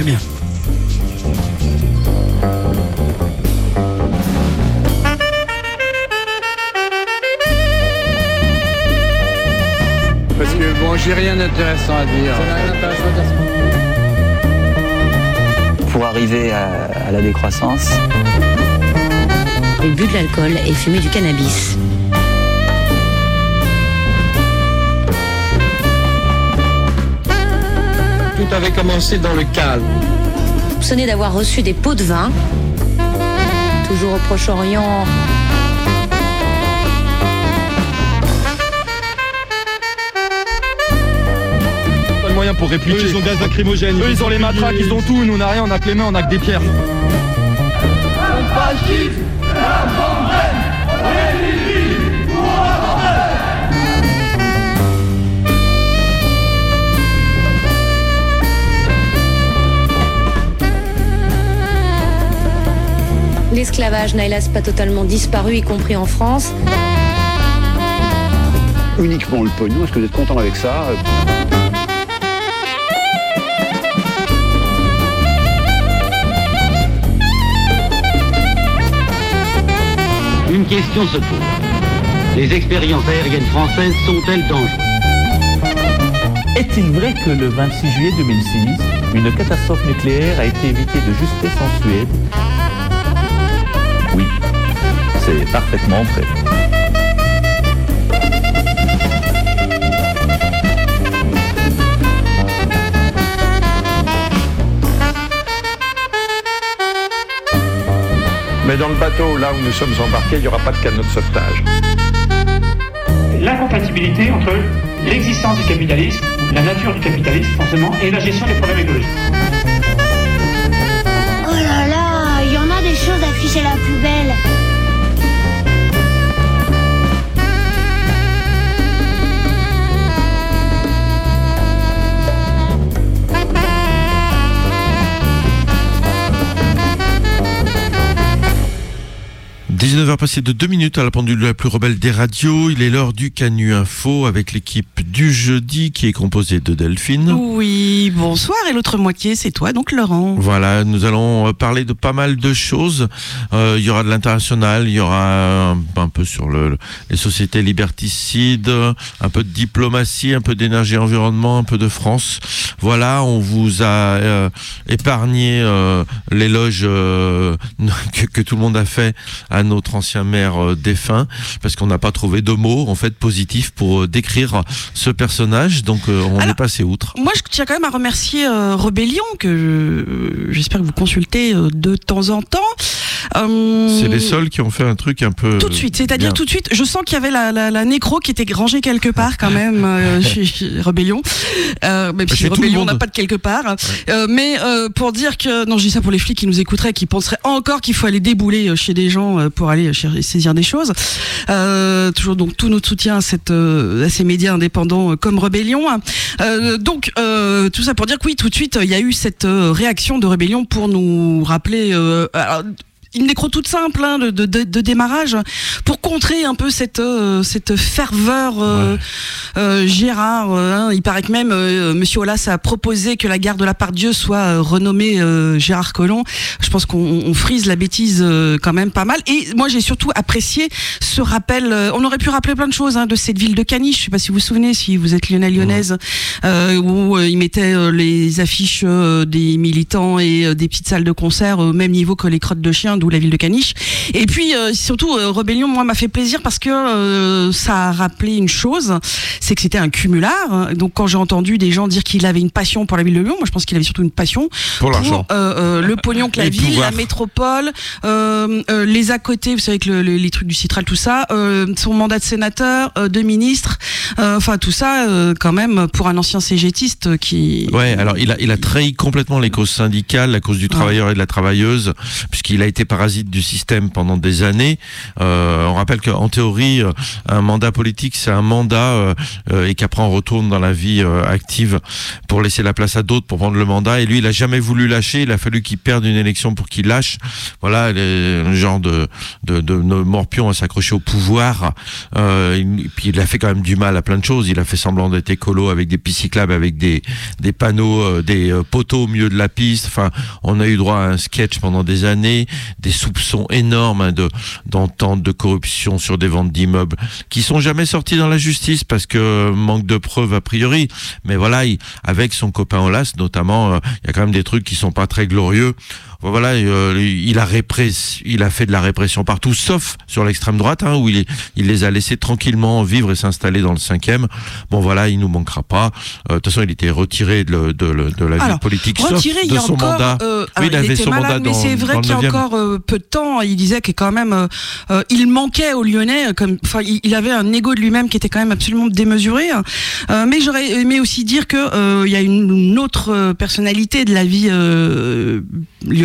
Très bien. Parce que bon, j'ai rien d'intéressant à dire. Ça n'a rien d'intéressant à dire. Pour arriver à, à la décroissance, Il but de l'alcool et fumait du cannabis. Tout avait commencé dans le calme. Soupçonné d'avoir reçu des pots de vin. Toujours au Proche-Orient. Pas de moyens pour répliquer. ils ont gaz lacrymogène. Eux, ils ont les matraques, ils ont tout. Nous, on n'a rien, on a que les mains, on a que des pierres. L'esclavage n'a hélas pas totalement disparu, y compris en France. uniquement le pognon. Est-ce que vous êtes content avec ça? Une question se pose. Les expériences aériennes françaises sont-elles dangereuses? Est-il vrai que le 26 juillet 2006, une catastrophe nucléaire a été évitée de justesse en Suède? C'est parfaitement vrai. Mais dans le bateau, là où nous sommes embarqués, il n'y aura pas de canot de sauvetage. l'incompatibilité entre l'existence du capitalisme, la nature du capitalisme forcément, et la gestion des problèmes écologiques. Oh là là, il y en a des choses affichées à la poubelle. – 19h passées de 2 minutes à la pendule la plus rebelle des radios. Il est l'heure du Canu Info avec l'équipe du jeudi qui est composée de Delphine. Oui, bonsoir. Et l'autre moitié, c'est toi, donc Laurent. Voilà, nous allons euh, parler de pas mal de choses. Euh, il y aura de l'international, il y aura un, un peu sur le, les sociétés liberticides, un peu de diplomatie, un peu d'énergie et environnement, un peu de France. Voilà, on vous a euh, épargné euh, l'éloge euh, que, que tout le monde a fait à notre ancien maire euh, défunt, parce qu'on n'a pas trouvé de mots en fait positifs pour euh, décrire ce personnage. Donc euh, on est passé outre. Moi, je tiens quand même à remercier euh, Rebellion, que euh, j'espère que vous consultez euh, de temps en temps. Euh, C'est les seuls qui ont fait un truc un peu. Tout de suite, c'est-à-dire tout de suite, je sens qu'il y avait la, la, la nécro qui était rangée quelque part quand même euh, chez, chez Rebellion, euh, même si monde. n'a pas de quelque part. Euh, mais euh, pour dire que, non je dis ça pour les flics qui nous écouteraient, qui penseraient encore qu'il faut aller débouler chez des gens pour aller saisir des choses. Euh, toujours donc tout notre soutien à, cette, à ces médias indépendants comme Rebellion. Euh, donc euh, tout ça pour dire que oui, tout de suite, il y a eu cette réaction de Rebellion pour nous rappeler... euh, alors, une nécro toute simple hein, de, de, de- démarrage pour contrer un peu cette euh, cette ferveur euh, euh, Gérard euh, hein, il paraît que même euh, Monsieur Olas a proposé que la gare de la Part-Dieu soit euh, renommée euh, Gérard Collomb. Je pense qu'on on frise la bêtise euh, quand même pas mal. Et moi j'ai surtout apprécié ce rappel euh, on aurait pu rappeler plein de choses hein, de cette ville de Caniche je sais pas si vous vous souvenez si vous êtes lyonnais lyonnaise euh, où euh, ils mettaient les affiches des militants et des petites salles de concert au même niveau que les crottes de chiens d'où la ville de Caniche. Et puis euh, surtout, euh, Rebellion, moi, m'a fait plaisir parce que euh, ça a rappelé une chose, c'est que c'était un cumulard. Donc quand j'ai entendu des gens dire qu'il avait une passion pour la ville de Lyon, moi je pense qu'il avait surtout une passion Pour l'argent. euh, le pognon que la ville, la métropole, les à côté, vous savez que le- le- les trucs du Citral, tout ça, son mandat de sénateur, de ministre, enfin tout ça, quand même, pour un ancien cégétiste qui... Ouais, alors il a, il a trahi complètement les causes syndicales, la cause du travailleur et de la travailleuse, puisqu'il a été parasite du système pendant des années. Euh, on rappelle qu'en théorie, euh, un mandat politique, c'est un mandat euh, euh, et qu'après on retourne dans la vie euh, active pour laisser la place à d'autres pour prendre le mandat. Et lui, il a jamais voulu lâcher. Il a fallu qu'il perde une élection pour qu'il lâche. Voilà, le genre de, de, de, morpion à s'accrocher au pouvoir. Euh, il- puis il a fait quand même du mal à plein de choses. Il a fait semblant d'être écolo avec des pistes avec des, des panneaux, des poteaux au milieu de la piste. Enfin, on a eu droit à un sketch pendant des années, des soupçons énormes hein, de d'entente de corruption sur des ventes d'immeubles qui sont jamais sortis dans la justice parce que manque de preuves a priori. Mais voilà, il- avec son copain Olas notamment, euh, il y a quand même des trucs qui sont pas très glorieux. Voilà, euh, il a répress, il a fait de la répression partout, sauf sur l'extrême droite, hein, où il, est- il les a laissés tranquillement vivre et s'installer dans le cinquième. Bon voilà, il nous manquera pas. Euh, De toute façon, il était retiré de, le- de, le- de la vie Alors, politique, sauf retiré, il de son encore. mandat. euh, Oui, il était malade, mais c'est vrai dans qu'il y a 9e. encore euh, peu de temps, il disait que quand même, euh, il manquait aux Lyonnais, comme, enfin, il, il avait un ego de lui-même qui était quand même absolument démesuré. hein. Euh, mais j'aurais aimé aussi dire que euh, il y a une, une autre personnalité de la vie euh,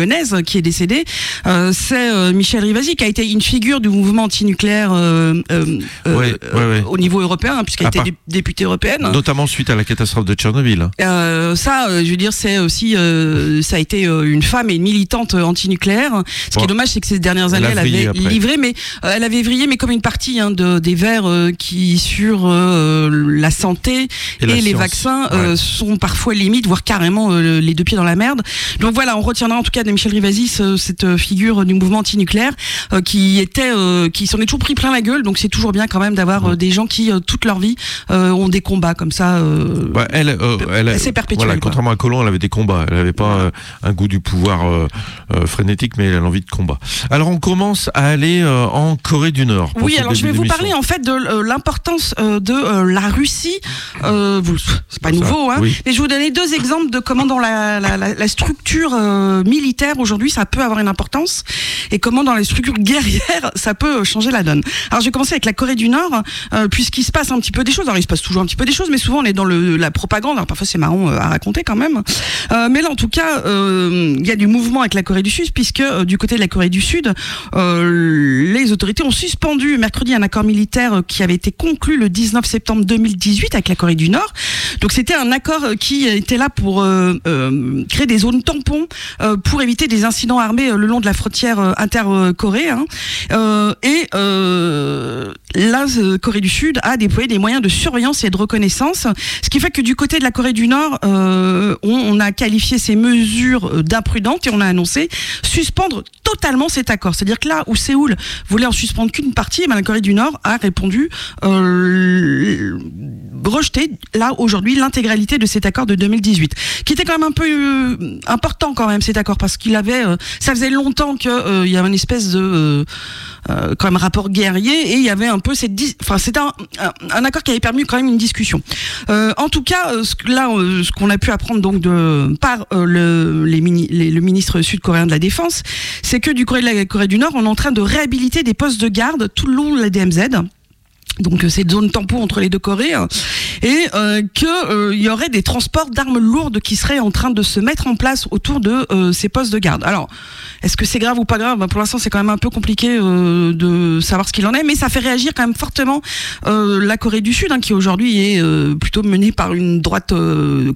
lyonnaise qui est décédée. Euh, c'est euh, Michel Rivasi qui a été une figure du mouvement antinucléaire euh, euh, euh, Ouais, ouais, ouais. au niveau européen, hein, puisqu'elle était députée européenne. Notamment suite à la catastrophe de Tchernobyl. Euh, ça, euh, je veux dire, c'est aussi, euh, ça a été euh, une femme et une militante euh, antinucléaire. Ce qui est dommage, c'est que ces dernières années, elle avait livré, mais euh, elle avait vrillé, mais comme une partie hein, de, des Verts euh, qui sur euh, la santé Et et, la les science. vaccins euh, sont parfois limites, voire carrément euh, les deux pieds dans la merde. Donc voilà, on retiendra en tout cas de Michel Rivasi ce- cette euh, figure du mouvement antinucléaire euh, qui était, euh, qui s'en est toujours pris plein la gueule. Donc c'est toujours bien quand même d'avoir euh, des gens qui euh, toute leur vie euh, ont des combats comme ça. euh, elle, euh, elle, s'est perpétuelle, Voilà, contrairement à Colomb, elle avait des combats. Elle n'avait pas euh, un goût du pouvoir euh, euh, frénétique, mais elle a l'envie de combat. Alors, on commence à aller euh, en Corée du Nord. Oui, alors je vais vous parler en fait de euh, l'importance euh, de euh, la Russie. Euh, c'est pas Ça, nouveau, hein, oui. mais je vais vous donner deux exemples de comment dans la, la, la, la structure euh, militaire aujourd'hui ça peut avoir une importance et comment dans les structures guerrières ça peut euh, changer la donne. Alors je vais commencer avec la Corée du Nord, euh, puisqu'il se passe un petit peu des choses. Alors il se passe toujours un petit peu des choses, mais souvent on est dans la propagande. Alors parfois c'est marrant euh, à raconter quand même. Euh, mais là en tout cas, il y a du mouvement avec la Corée du Sud, puisque du côté de la Corée du Sud, les autorités ont suspendu mercredi un accord militaire qui avait été conclu le 19 septembre 2018 avec la Corée du Nord. Donc c'était un accord qui était là pour créer des zones tampons pour éviter des incidents armés euh, le long de la frontière euh, inter-Corée. hein. Euh, et la Corée du Sud a déployé des moyens de surveillance et de reconnaissance, ce qui fait que du côté de la Corée du Nord, on, on a qualifié ces mesures d'imprudentes et on a annoncé suspendre totalement cet accord. C'est-à-dire que là où Séoul voulait en suspendre qu'une partie, eh ben, la Corée du Nord a répondu euh, rejeter là aujourd'hui l'intégralité de cet accord de 2018, qui était quand même un peu euh, important quand même cet accord parce qu'il avait, euh, ça faisait longtemps que euh, y avait une espèce de quand même rapport guerrier et il y avait un peu cette, enfin c'était un, un, accord qui avait permis quand même une discussion. En tout cas, là, ce qu'on a pu apprendre donc de par le, le ministre sud-coréen de la défense, c'est que du Corée de la Corée du Nord, on est en train de réhabiliter des postes de garde tout le long de la DMZ. Donc euh, cette zone tampon entre les deux Corées hein, et euh, que euh, y aurait des transports d'armes lourdes qui seraient en train de se mettre en place autour de euh, ces postes de garde. Alors est-ce que c'est grave ou pas grave? Ben, Pour l'instant c'est quand même un peu compliqué euh, de savoir ce qu'il en est, mais ça fait réagir quand même fortement euh, la Corée du Sud hein, qui aujourd'hui est plutôt menée par une droite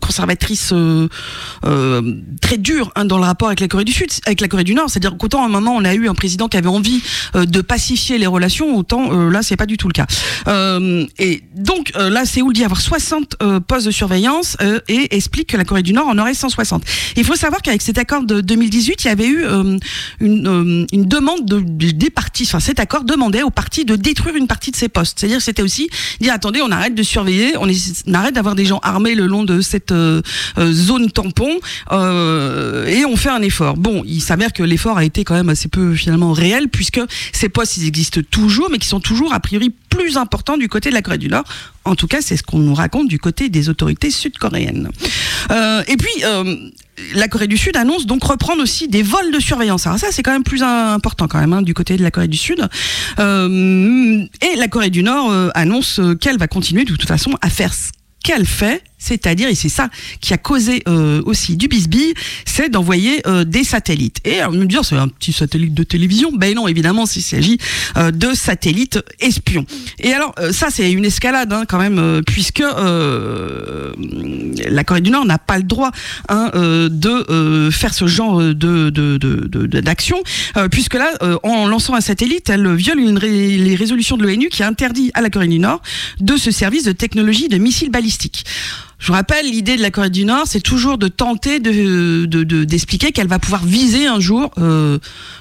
conservatrice très dure hein, dans le rapport avec la Corée du Sud, avec la Corée du Nord. C'est-à-dire qu'autant à un moment on a eu un président qui avait envie de pacifier les relations, autant là c'est pas du tout le cas. Euh, et donc euh, là, Séoul dit avoir 60 euh, postes de surveillance et explique que la Corée du Nord en aurait 160. Il faut savoir qu'avec cet accord de 2018, il y avait eu une, demande de, de- des partis. Enfin, cet accord demandait aux partis de détruire une partie de ces postes. C'est-à-dire, c'était aussi dire attendez, on arrête de surveiller, on, on arrête d'avoir des gens armés le long de cette zone tampon et on fait un effort. Bon, il s'avère que l'effort a été quand même assez peu finalement réel puisque ces postes ils existent toujours, mais qui sont toujours a priori plus importants du côté de la Corée du Nord. En tout cas, c'est ce qu'on nous raconte du côté des autorités sud-coréennes. Euh, et puis, euh, la Corée du Sud annonce donc reprendre aussi des vols de surveillance. Alors ça, c'est quand même plus important quand même hein, du côté de la Corée du Sud. Euh, et la Corée du Nord euh, annonce euh, qu'elle va continuer de toute façon à faire ce qu'elle fait c'est-à-dire, et c'est ça qui a causé euh, aussi du bisbille, c'est d'envoyer euh, des satellites. Et on me dire, c'est un petit satellite de télévision Ben non, évidemment, s'il s'agit euh, de satellites espions. Et alors, ça, c'est une escalade hein, quand même, puisque la Corée du Nord n'a pas le droit hein, de faire ce genre de d'action, puisque là, en lançant un satellite, elle viole les résolutions de l'ONU qui interdit à la Corée du Nord de ce service de technologie de missiles balistiques. Je vous rappelle, l'idée de la Corée du Nord, c'est toujours de tenter de, d'expliquer qu'elle va pouvoir viser un jour euh,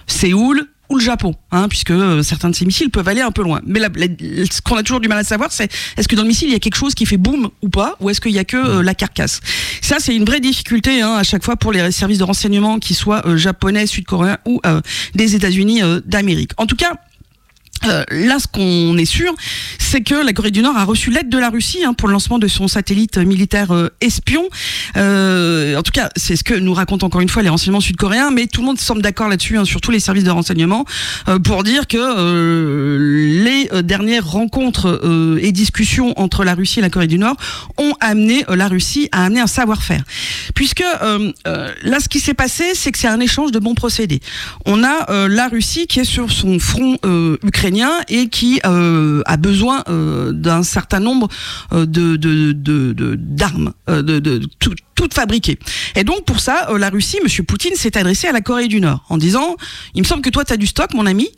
Séoul ou le Japon, hein, puisque euh, certains de ces missiles peuvent aller un peu loin. Mais ce qu'on a toujours du mal à savoir, c'est est-ce que dans le missile il y a quelque chose qui fait boum ou pas, ou est-ce qu'il y a que euh, la carcasse Ça, c'est une vraie difficulté hein, à chaque fois pour les services de renseignement, qui soient japonais, sud-coréens ou des États-Unis d'Amérique. En tout cas, euh, là, ce qu'on est sûr, c'est que la Corée du Nord a reçu l'aide de la Russie hein, pour le lancement de son satellite militaire euh, espion. Euh, en tout cas, c'est ce que nous racontent encore une fois les renseignements sud-coréens, mais tout le monde semble d'accord là-dessus, hein, surtout les services de renseignement, pour dire que les dernières rencontres et discussions entre la Russie et la Corée du Nord ont amené la Russie à amener un savoir-faire. Puisque là, ce qui s'est passé, c'est que c'est un échange de bons procédés. On a la Russie qui est sur son front ukrainien et qui euh, a besoin euh, d'un certain nombre euh, de d'armes, toutes fabriquées. Et donc pour ça, la Russie, Monsieur Poutine, s'est adressé à la Corée du Nord en disant, il me semble que toi tu as du stock, mon ami,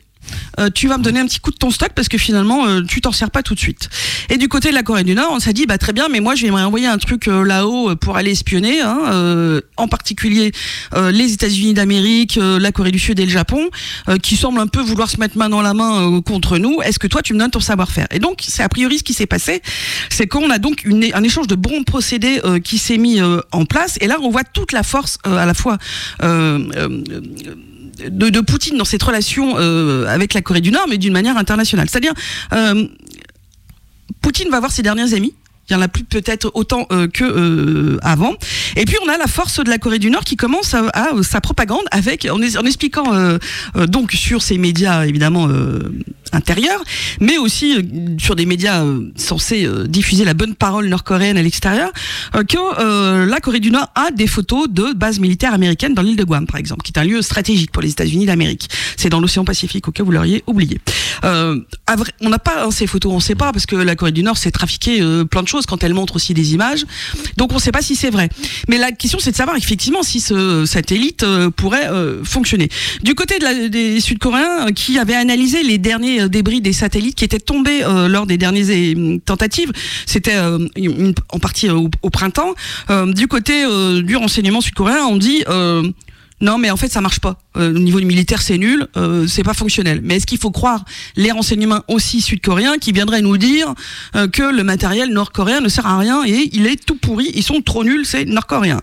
euh, tu vas me donner un petit coup de ton stock parce que finalement euh, tu t'en sers pas tout de suite. Et du côté de la Corée du Nord, on s'est dit bah très bien, mais moi j'aimerais envoyer un truc euh, là-haut pour aller espionner, hein, en particulier les États-Unis d'Amérique, la Corée du Sud et le Japon, qui semblent un peu vouloir se mettre main dans la main contre nous. Est-ce que toi tu me donnes ton savoir-faire? Et donc c'est a priori ce qui s'est passé, c'est qu'on a donc un échange de bons procédés qui s'est mis en place. Et là on voit toute la force à la fois de, Poutine dans cette relation euh, avec la Corée du Nord, mais d'une manière internationale. C'est-à-dire, euh, Poutine va voir ses derniers amis. Il y en a plus peut-être autant euh, que avant. Et puis on a la force de la Corée du Nord qui commence à, sa propagande avec en, expliquant donc sur ses médias évidemment intérieur, mais aussi euh, sur des médias euh, censés euh, diffuser la bonne parole nord-coréenne à l'extérieur, que la Corée du Nord a des photos de bases militaires américaines dans l'île de Guam, par exemple, qui est un lieu stratégique pour les États-Unis d'Amérique. C'est dans l'océan Pacifique, au cas où vous l'auriez oublié. on n'a pas hein, ces photos, on ne sait pas, parce que la Corée du Nord s'est trafiqué plein de choses quand elle montre aussi des images. Donc on ne sait pas si c'est vrai. Mais la question, c'est de savoir effectivement si ce satellite pourrait fonctionner. Du côté des Sud-Coréens qui avaient analysé les derniers euh, débris des satellites qui étaient tombés euh, lors des dernières euh, tentatives. C'était en partie au, printemps. du côté du renseignement sud-coréen, on dit non, mais en fait, ça marche pas. au niveau du militaire, c'est nul, c'est pas fonctionnel. Mais est-ce qu'il faut croire les renseignements aussi sud-coréens qui viendraient nous dire que le matériel nord-coréen ne sert à rien et il est tout pourri, ils sont trop nuls, c'est nord-coréen.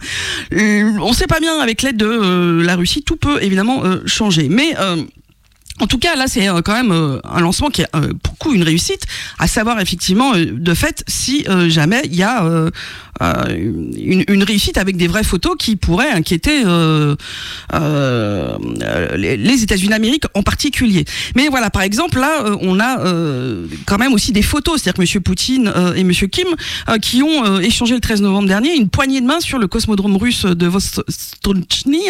on sait pas bien avec l'aide de la Russie, tout peut évidemment changer. Mais en tout cas, là, c'est euh, quand même euh, un lancement qui est euh, pour coup une réussite, à savoir effectivement, de fait, si jamais il y a une, réussite avec des vraies photos qui pourraient inquiéter les États-Unis d'Amérique en particulier. Mais voilà, par exemple, là, on a quand même aussi des photos, c'est-à-dire que M. Poutine et M. Kim, qui ont échangé le 13 novembre dernier une poignée de main sur le cosmodrome russe de Vostochny,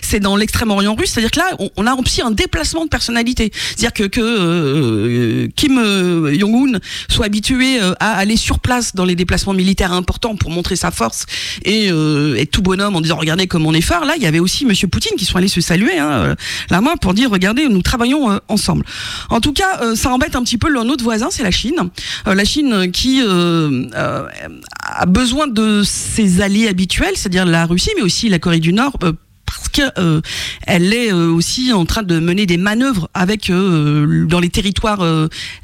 c'est dans l'extrême-orient russe, c'est-à-dire que là, on, a aussi un déplacement de personnes c'est-à-dire que, que euh, Kim euh, Jong-un soit habitué euh, à aller sur place dans les déplacements militaires importants pour montrer sa force et être tout bonhomme en disant regardez comme on est fort. Là, il y avait aussi Monsieur Poutine qui sont allés se saluer hein, la main pour dire regardez nous travaillons ensemble. En tout cas, ça embête un petit peu notre voisin, c'est la Chine. la Chine qui a besoin de ses alliés habituels, c'est-à-dire la Russie, mais aussi la Corée du Nord parce qu'elle euh, est euh, aussi en train de mener des manœuvres avec euh, dans les territoires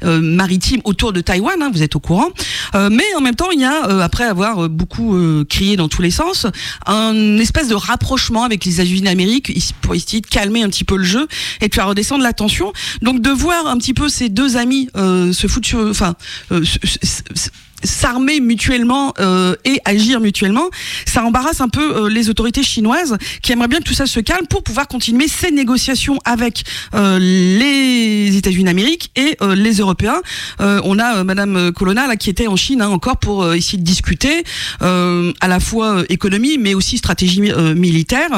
maritimes autour de Taïwan. Hein, vous êtes au courant. mais en même temps, il y a après avoir beaucoup crié dans tous les sens, un espèce de rapprochement avec les États-Unis d'Amérique pour essayer de calmer un petit peu le jeu et de faire redescendre la tension. Donc de voir un petit peu ces deux amis se foutre, enfin s'armer mutuellement euh, et agir mutuellement, ça embarrasse un peu euh, les autorités chinoises qui aimeraient bien que tout ça se calme pour pouvoir continuer ces négociations avec euh, les États-Unis d'Amérique et euh, les Européens. Euh, on a euh, Madame Colonna là qui était en Chine hein, encore pour essayer de discuter à la fois économie mais aussi stratégie militaire.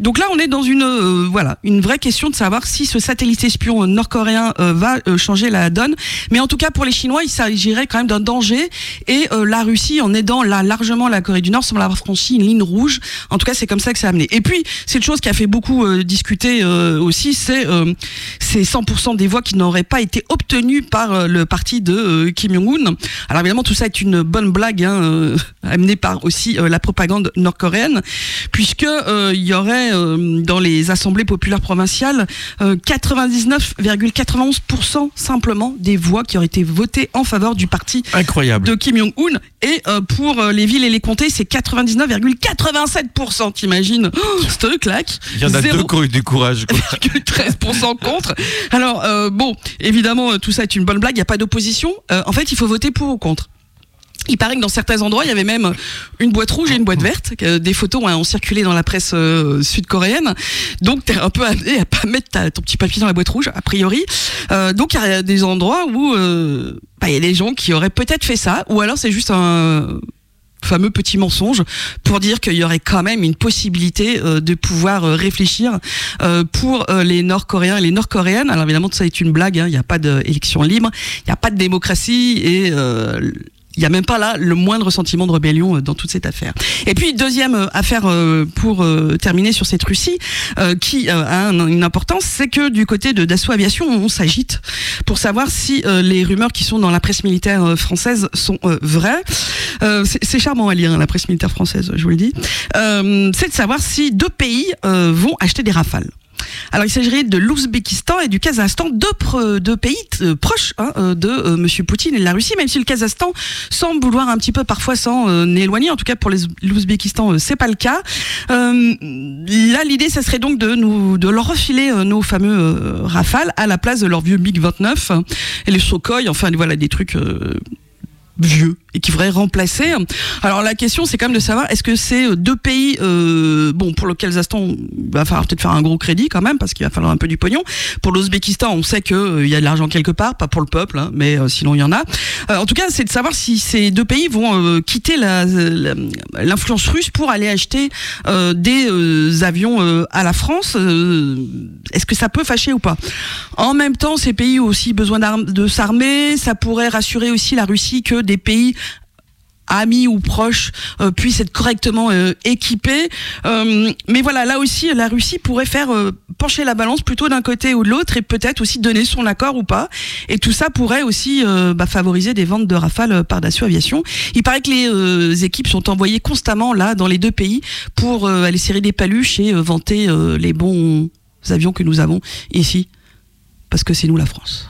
Donc là on est dans une voilà une vraie question de savoir si ce satellite espion nord-coréen va changer la donne. Mais en tout cas pour les Chinois il s'agirait quand même d'un danger et euh, la Russie en aidant là largement la Corée du Nord semble avoir franchi une ligne rouge. En tout cas c'est comme ça que ça a amené. Et puis cette chose qui a fait beaucoup euh, discuter euh, aussi c'est euh, c'est 100% des voix qui n'auraient pas été obtenues par euh, le parti de euh, Kim Jong-un. Alors évidemment tout ça est une bonne blague hein, amenée par aussi la propagande nord-coréenne puisque il y aurait dans les assemblées populaires provinciales euh, 99,91% simplement des voix qui auraient été votées en faveur du parti Incroyable. De Kim Jong-un et euh, pour euh, les villes et les comtés c'est 99,87% t'imagines oh, claque Il y en a deux qui ont eu du courage. quoi. que 13% contre. Alors euh, bon, évidemment, euh, tout ça est une bonne blague. Il n'y a pas d'opposition. Euh, en fait, il faut voter pour ou contre? Il paraît que dans certains endroits, il y avait même une boîte rouge et une boîte verte. Des photos hein, ont circulé dans la presse euh, sud-coréenne. Donc, t'es un peu amené à pas mettre ta- ton petit papier dans la boîte rouge, a priori. Euh, donc, il y a des endroits où euh, bah, il y a des gens qui auraient peut-être fait ça, ou alors c'est juste un fameux petit mensonge pour dire qu'il y aurait quand même une possibilité euh, de pouvoir euh, réfléchir euh, pour euh, les Nord-Coréens et les Nord-Coréennes. Alors évidemment, ça est une blague. hein. Il n'y a pas d'élection libre, il n'y a pas de démocratie et il n'y a même pas là le moindre sentiment de rébellion euh, dans toute cette affaire. Et puis deuxième euh, affaire euh, pour terminer sur cette Russie qui a un- une importance, c'est que du côté de Dassault Aviation, on s'agite pour savoir si les rumeurs qui sont dans la presse militaire française sont vraies. C'est charmant à lire hein, la presse militaire française, je vous le dis. C'est de savoir si deux pays vont acheter des rafales. Alors il s'agirait de l'Ouzbékistan et du Kazakhstan, deux, pays euh, proches hein, euh, de euh, Monsieur Poutine et de la Russie, même si le Kazakhstan semble vouloir un petit peu parfois s'en éloigner. En tout cas pour l'Ouzbékistan, euh, c'est pas le cas. Là l'idée, ça serait donc de nous de leur refiler nos fameux Rafales à la place de leur vieux MiG 29 hein, et les Sukhoi, enfin voilà des trucs. Vieux et qui voudraient remplacer. Alors la question c'est quand même de savoir est-ce que c'est euh, deux pays euh, bon pour le Kazakhstan il va falloir peut-être faire un gros crédit quand même parce qu'il va falloir un peu du pognon. Pour l'Ouzbékistan on sait que euh, il y a de l'argent quelque part, pas pour le peuple hein, mais euh, sinon il y en a. En tout cas c'est de savoir si ces deux pays vont quitter l'influence russe pour aller acheter des avions à la France. Est-ce que ça peut fâcher ou pas? En même temps ces pays ont aussi besoin de s'armer, ça pourrait rassurer aussi la Russie que des pays amis ou proches euh, puissent être correctement euh, équipés. Euh, mais voilà, là aussi, la Russie pourrait faire pencher la balance plutôt d'un côté ou de l'autre et peut-être aussi donner son accord ou pas. Et tout ça pourrait aussi bah, favoriser des ventes de Rafale par Dassault Aviation. Il paraît que les équipes sont envoyées constamment là dans les deux pays pour aller serrer des paluches et vanter les bons avions que nous avons ici. Parce que c'est nous la France.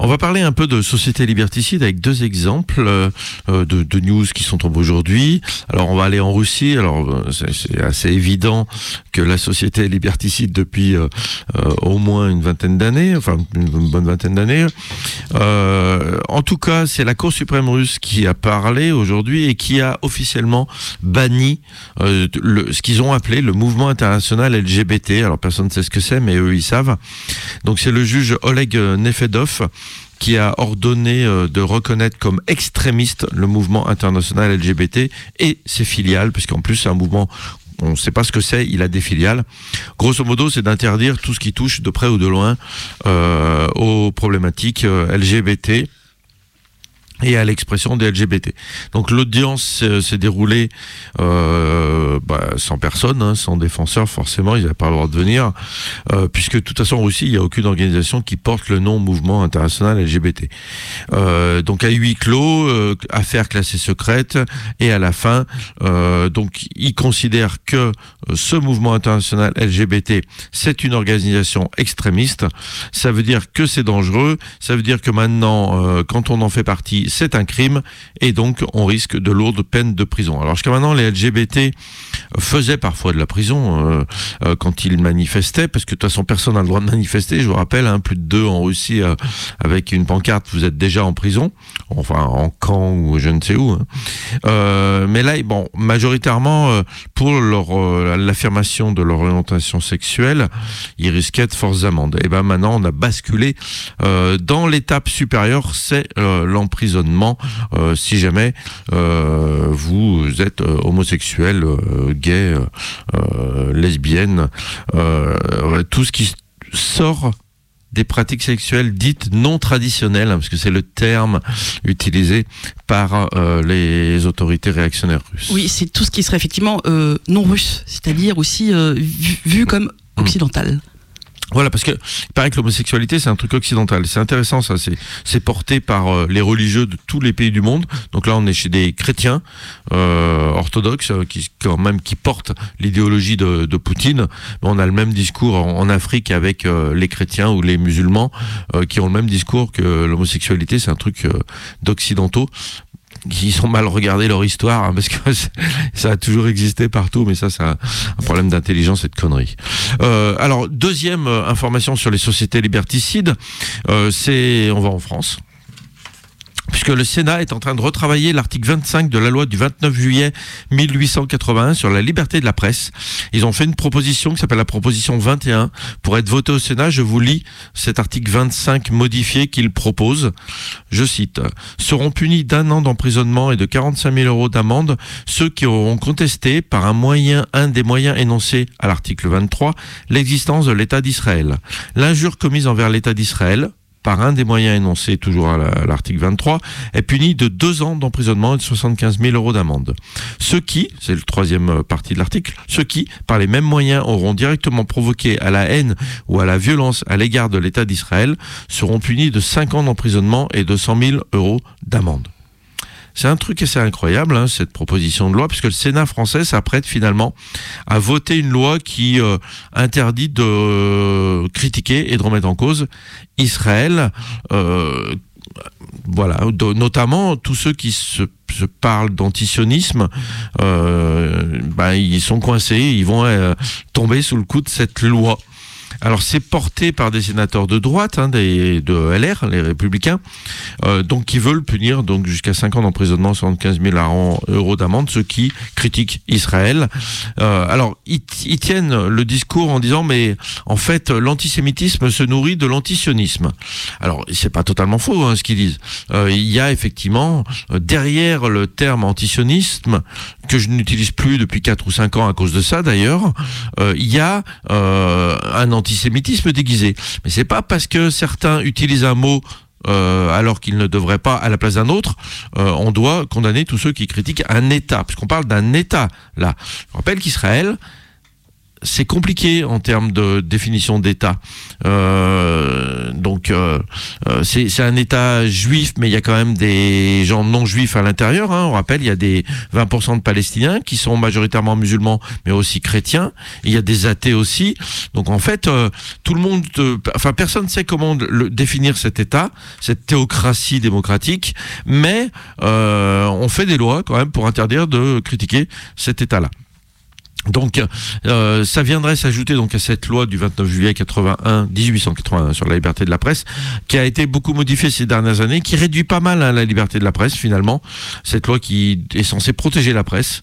On va parler un peu de société liberticide avec deux exemples euh, euh, de, news qui sont tombés aujourd'hui. Alors on va aller en Russie. Alors euh, c'est assez évident que la société est liberticide depuis au moins une vingtaine d'années, enfin une bonne vingtaine d'années. En tout cas, c'est la Cour suprême russe qui a parlé aujourd'hui et qui a officiellement banni ce qu'ils ont appelé le mouvement international LGBT. Alors personne ne sait ce que c'est, mais eux ils savent. Donc c'est le juge Oleg Nefedov qui a ordonné euh, de reconnaître comme extrémiste le mouvement international LGBT et ses filiales, puisqu'en plus c'est un mouvement, on ne sait pas ce que c'est, il a des filiales. Grosso modo, c'est d'interdire tout ce qui touche de près ou de loin euh, aux problématiques euh, LGBT et à l'expression des LGBT. Donc l'audience euh, s'est déroulée euh, bah, sans personne, hein, sans défenseur forcément, ils n'avaient pas le droit de venir, euh, puisque de toute façon en Russie, il n'y a aucune organisation qui porte le nom mouvement international LGBT. Euh, donc à huis clos, euh, affaire classée secrète, et à la fin, donc ils considèrent que ce mouvement international LGBT, c'est une organisation extrémiste. Ça veut dire que c'est dangereux. Ça veut dire que maintenant, quand on en fait partie, c'est un crime et donc on risque de lourdes peines de prison. Alors jusqu'à maintenant, les LGBT faisaient parfois de la prison euh, euh, quand ils manifestaient, parce que de toute façon personne n'a le droit de manifester. Je vous rappelle, hein, plus de deux en Russie euh, avec une pancarte, vous êtes déjà en prison, enfin en camp ou je ne sais où. Hein. mais là, majoritairement pour l'affirmation de leur orientation sexuelle, ils risquaient de forces amendes. Et ben maintenant, on a basculé dans l'étape supérieure, c'est l'emprisonnement si jamais vous êtes homosexuel gay, euh, euh, lesbienne, euh, tout ce qui sort des pratiques sexuelles dites non traditionnelles, hein, parce que c'est le terme utilisé par les autorités réactionnaires russes. Oui, c'est tout ce qui serait effectivement non russe, c'est-à-dire aussi vu, comme mmh. Voilà, parce que il paraît que l'homosexualité c'est un truc occidental. C'est intéressant, ça. C'est c'est porté par euh, les religieux de tous les pays du monde. Donc là, on est chez des chrétiens euh, orthodoxes euh, qui quand même qui portent l'idéologie de, de, Poutine. On a le même discours en, Afrique avec les chrétiens ou les musulmans qui ont le même discours que l'homosexualité c'est un truc d'occidentaux qui sont mal regardés leur histoire, hein, parce que ça a toujours existé partout, mais ça, c'est un, problème d'intelligence et de conneries. Euh, alors, deuxième euh, information sur les sociétés liberticides, euh, c'est, on va en France puisque le Sénat est en train de retravailler l'article 25 de la loi du 29 juillet 1881 sur la liberté de la presse. Ils ont fait une proposition qui s'appelle la proposition 21 pour être votée au Sénat. Je vous lis cet article 25 modifié qu'ils proposent. Je cite, seront punis d'un an d'emprisonnement et de 45 000 euros d'amende ceux qui auront contesté par un moyen, un des moyens énoncés à l'article 23, l'existence de l'État d'Israël. L'injure commise envers l'État d'Israël, par un des moyens énoncés toujours à l'article 23, est puni de deux ans d'emprisonnement et de 75 000 euros d'amende. Ceux qui, c'est le troisième euh, partie de l'article, ceux qui, par les mêmes moyens, auront directement provoqué à la haine ou à la violence à l'égard de l'État d'Israël seront punis de cinq ans d'emprisonnement et de 100 000 euros d'amende. C'est un truc assez incroyable, hein, cette proposition de loi, puisque le Sénat français s'apprête finalement à voter une loi qui euh, interdit de euh, critiquer et de remettre en cause Israël. Euh, voilà, notamment tous ceux qui se, parlent d'antisionisme, ben, ils sont coincés, ils vont tomber sous le coup de cette loi. Alors c'est porté par des sénateurs de droite, hein, des, de LR, les républicains, euh, donc qui veulent punir donc jusqu'à 5 ans d'emprisonnement, 75 000 euros d'amende, ceux qui critiquent Israël. Euh, alors ils, tiennent le discours en disant mais en fait l'antisémitisme se nourrit de l'antisionisme. Alors c'est pas totalement faux hein, ce qu'ils disent. Euh, il y a effectivement derrière le terme antisionisme que je n'utilise plus depuis 4 ou 5 ans à cause de ça d'ailleurs, il y a un antisémitisme déguisé. Mais c'est pas parce que certains utilisent un mot euh, alors qu'ils ne devraient pas à la place d'un autre, euh, on doit condamner tous ceux qui critiquent un État, puisqu'on parle d'un État là. Je rappelle qu'Israël c'est compliqué en termes de définition d'État. Euh, donc euh, euh, c'est un État juif, mais il y a quand même des gens non juifs à l'intérieur. Hein. On rappelle, il y a des 20% de Palestiniens qui sont majoritairement musulmans, mais aussi chrétiens. Il y a des athées aussi. Donc en fait, tout le monde, enfin personne ne sait comment le, définir cet État, cette théocratie démocratique, mais on fait des lois quand même pour interdire de critiquer cet État-là. Donc, euh, ça viendrait s'ajouter donc à cette loi du 29 juillet 81, 1881 sur la liberté de la presse, qui a été beaucoup modifiée ces dernières années, qui réduit pas mal hein, la liberté de la presse finalement. Cette loi qui est censée protéger la presse.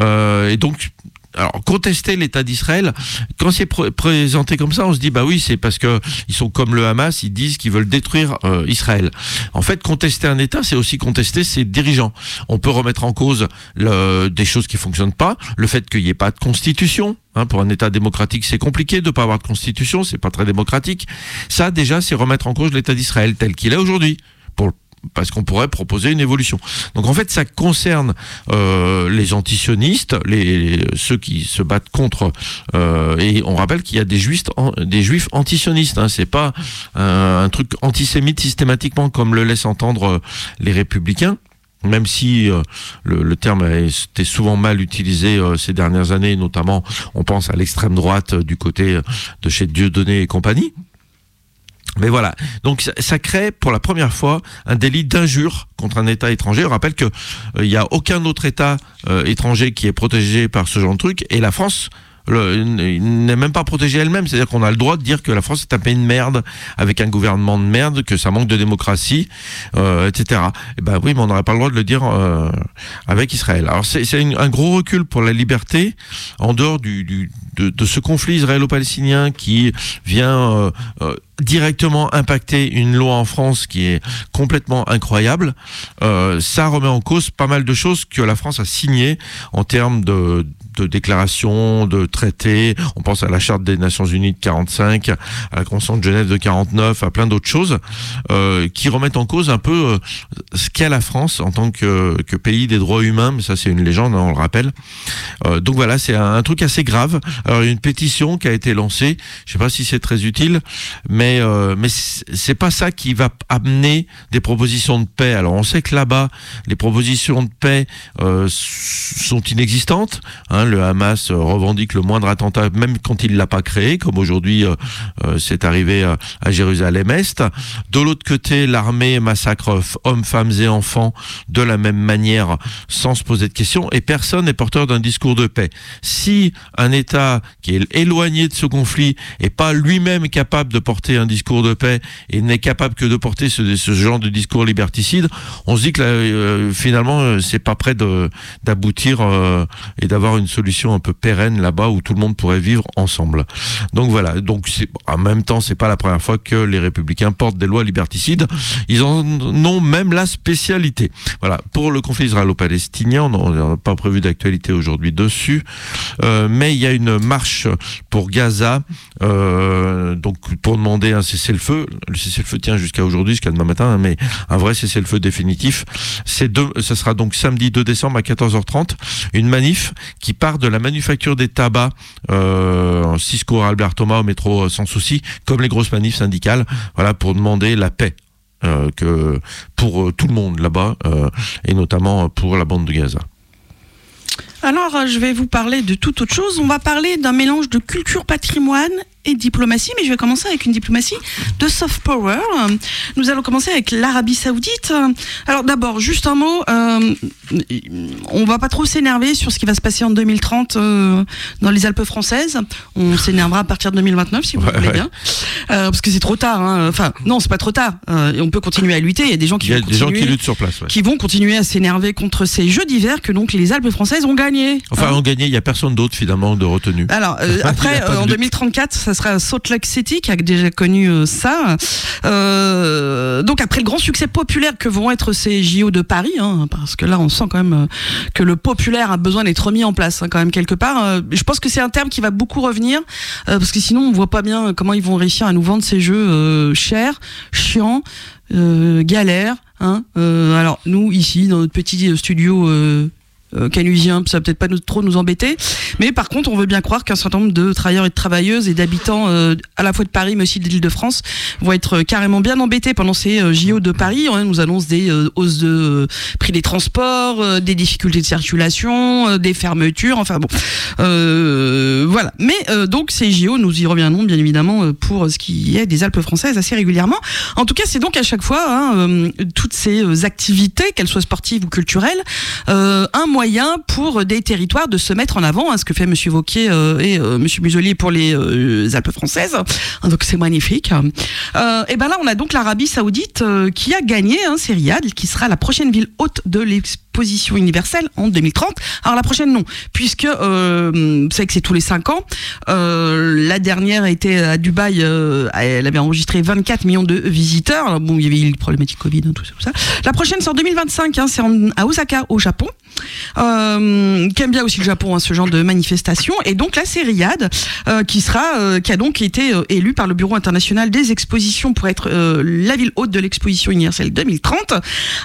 Euh, et donc, alors contester l'État d'Israël, quand c'est présenté comme ça, on se dit bah oui, c'est parce que ils sont comme le Hamas, ils disent qu'ils veulent détruire euh, Israël. En fait, contester un État, c'est aussi contester ses dirigeants. On peut remettre en cause des choses qui fonctionnent pas, le fait qu'il n'y ait pas de constitution. Hein, pour un État démocratique, c'est compliqué de pas avoir de constitution, c'est pas très démocratique. Ça, déjà, c'est remettre en cause l'État d'Israël tel qu'il est aujourd'hui. Parce qu'on pourrait proposer une évolution. Donc en fait, ça concerne euh, les antisionistes, les, ceux qui se battent contre. Euh, et on rappelle qu'il y a des juifs, des juifs antisionistes. Hein, c'est pas un, truc antisémite systématiquement comme le laissent entendre euh, les républicains. Même si le, le, terme été souvent mal utilisé ces dernières années, notamment on pense à l'extrême droite du côté de chez Dieudonné et compagnie. Mais voilà, donc ça, crée pour la première fois un délit d'injure contre un État étranger. On rappelle que il n'y a aucun autre État étranger qui est protégé par ce genre de truc, et la France n'est même pas protégée elle-même. C'est-à-dire qu'on a le droit de dire que la France est un pays de merde, avec un gouvernement de merde, que ça manque de démocratie, euh, etc. Et ben oui, mais on n'aurait pas le droit de le dire euh, avec Israël. Alors c'est un gros recul pour la liberté, en dehors de, ce conflit israélo-palestinien qui vient euh, euh directement impacter une loi en France qui est complètement incroyable. Euh, ça remet en cause pas mal de choses que la France a signées en termes de de déclarations, de traités. On pense à la Charte des Nations Unies de 45, à la Convention de Genève de 49, à plein d'autres choses euh, qui remettent en cause un peu euh, ce qu'est la France en tant que, pays des droits humains. Mais ça, c'est une légende, hein, on le rappelle. Euh, donc voilà, c'est un, truc assez grave. Alors, une pétition qui a été lancée. Je sais pas si c'est très utile, mais mais c'est pas ça qui va amener des propositions de paix. Alors, on sait que là-bas, les propositions de paix sont inexistantes. Hein, le Hamas revendique le moindre attentat, même quand il l'a pas créé, comme aujourd'hui euh, euh, c'est arrivé euh, à Jérusalem-Est. De l'autre côté, l'armée massacre hommes, femmes et enfants de la même manière, sans se poser de questions, et personne n'est porteur d'un discours de paix. Si un État qui est éloigné de ce conflit est pas lui-même capable de porter un discours de paix et n'est capable que de porter ce, genre de discours liberticide, on se dit que finalement c'est pas prêt d'aboutir et d'avoir une solution un peu pérenne là-bas où tout le monde pourrait vivre ensemble. Donc voilà. Donc en même temps, c'est pas la première fois que les républicains portent des lois liberticides. Ils en ont même la spécialité. Voilà. Pour le conflit israélo-palestinien, on n'a pas prévu d'actualité aujourd'hui dessus, euh, mais il y a une marche pour Gaza, euh, donc pour demander un cessez-le-feu. Le cessez-le-feu tient jusqu'à aujourd'hui, jusqu'à demain matin, hein, mais un vrai cessez-le-feu définitif. C'est ce sera donc samedi 2 décembre à 14h30, une manif qui part de la manufacture des tabacs, euh, Cisco, Albert Thomas au métro euh, sans souci, comme les grosses manifs syndicales, voilà, pour demander la paix. Euh, que pour euh, tout le monde là-bas et notamment pour la bande de Gaza. Alors, je vais vous parler de toute autre chose. On va parler d'un mélange de culture patrimoine et diplomatie, mais je vais commencer avec une diplomatie de soft power. Nous allons commencer avec l'Arabie Saoudite. Alors d'abord, juste un mot, on va pas trop s'énerver sur ce qui va se passer en 2030 euh, dans les Alpes françaises. On s'énervera à partir de 2029 si vous Ouais, voulez ouais. bien, Euh, parce que c'est trop tard. hein. Enfin, non, c'est pas trop tard. Euh, et on peut continuer à lutter. Il y a des gens qui vont des gens qui continuer- luttent sur place. ouais. qui vont continuer à s'énerver contre ces jeux d'hiver que donc les Alpes françaises ont gagné. Enfin, Hein. en gagné, il y a personne d'autre finalement de retenu. Alors après, en lutte. 2034, ça sera Salt Lake City qui a déjà connu ça. Donc après le grand succès populaire que vont être ces JO de Paris, hein, parce que là on sent quand même euh, que le populaire a besoin d'être remis en place hein, quand même quelque part. Euh, je pense que c'est un terme qui va beaucoup revenir euh, parce que sinon on voit pas bien comment ils vont réussir à nous vendre ces jeux chers, chiants, galères. Hein. Alors nous ici dans notre petit studio. Euh, canusien, ça va peut-être pas nous, trop nous embêter, mais par contre, on veut bien croire qu'un certain nombre de travailleurs et de travailleuses et d'habitants euh, à la fois de Paris, mais aussi de l'Île-de-France, vont être euh, carrément bien embêtés pendant ces euh, JO de Paris. On nous annonce des euh, hausses de prix des transports, des difficultés de circulation, des fermetures, enfin bon, voilà. Mais donc ces JO, nous y reviendrons bien évidemment pour ce qui est des Alpes françaises assez régulièrement. En tout cas, c'est donc à chaque fois hein, toutes ces activités, qu'elles soient sportives ou culturelles, un moyen pour des territoires de se mettre en avant, hein, ce que fait Monsieur Vauquier euh, et euh, Monsieur Muselier pour les euh, Alpes françaises. Ah, donc c'est magnifique. Euh, et ben là, on a donc l'Arabie Saoudite euh, qui a gagné, hein, c'est qui sera la prochaine ville haute de l'exposition universelle en 2030. Alors la prochaine non, puisque euh, savez que c'est tous les cinq ans. Euh, la dernière était à Dubaï, euh, elle avait enregistré 24 millions de visiteurs. Alors, bon, il y avait eu les problématiques Covid, hein, tout ça, tout ça. La prochaine c'est en 2025, hein, c'est à Osaka, au Japon. Euh, qui aime bien aussi le Japon, hein, ce genre de manifestation. Et donc là, c'est Riyad euh, qui sera, euh, qui a donc été euh, élu par le Bureau international des expositions pour être la ville haute de l'exposition universelle 2030.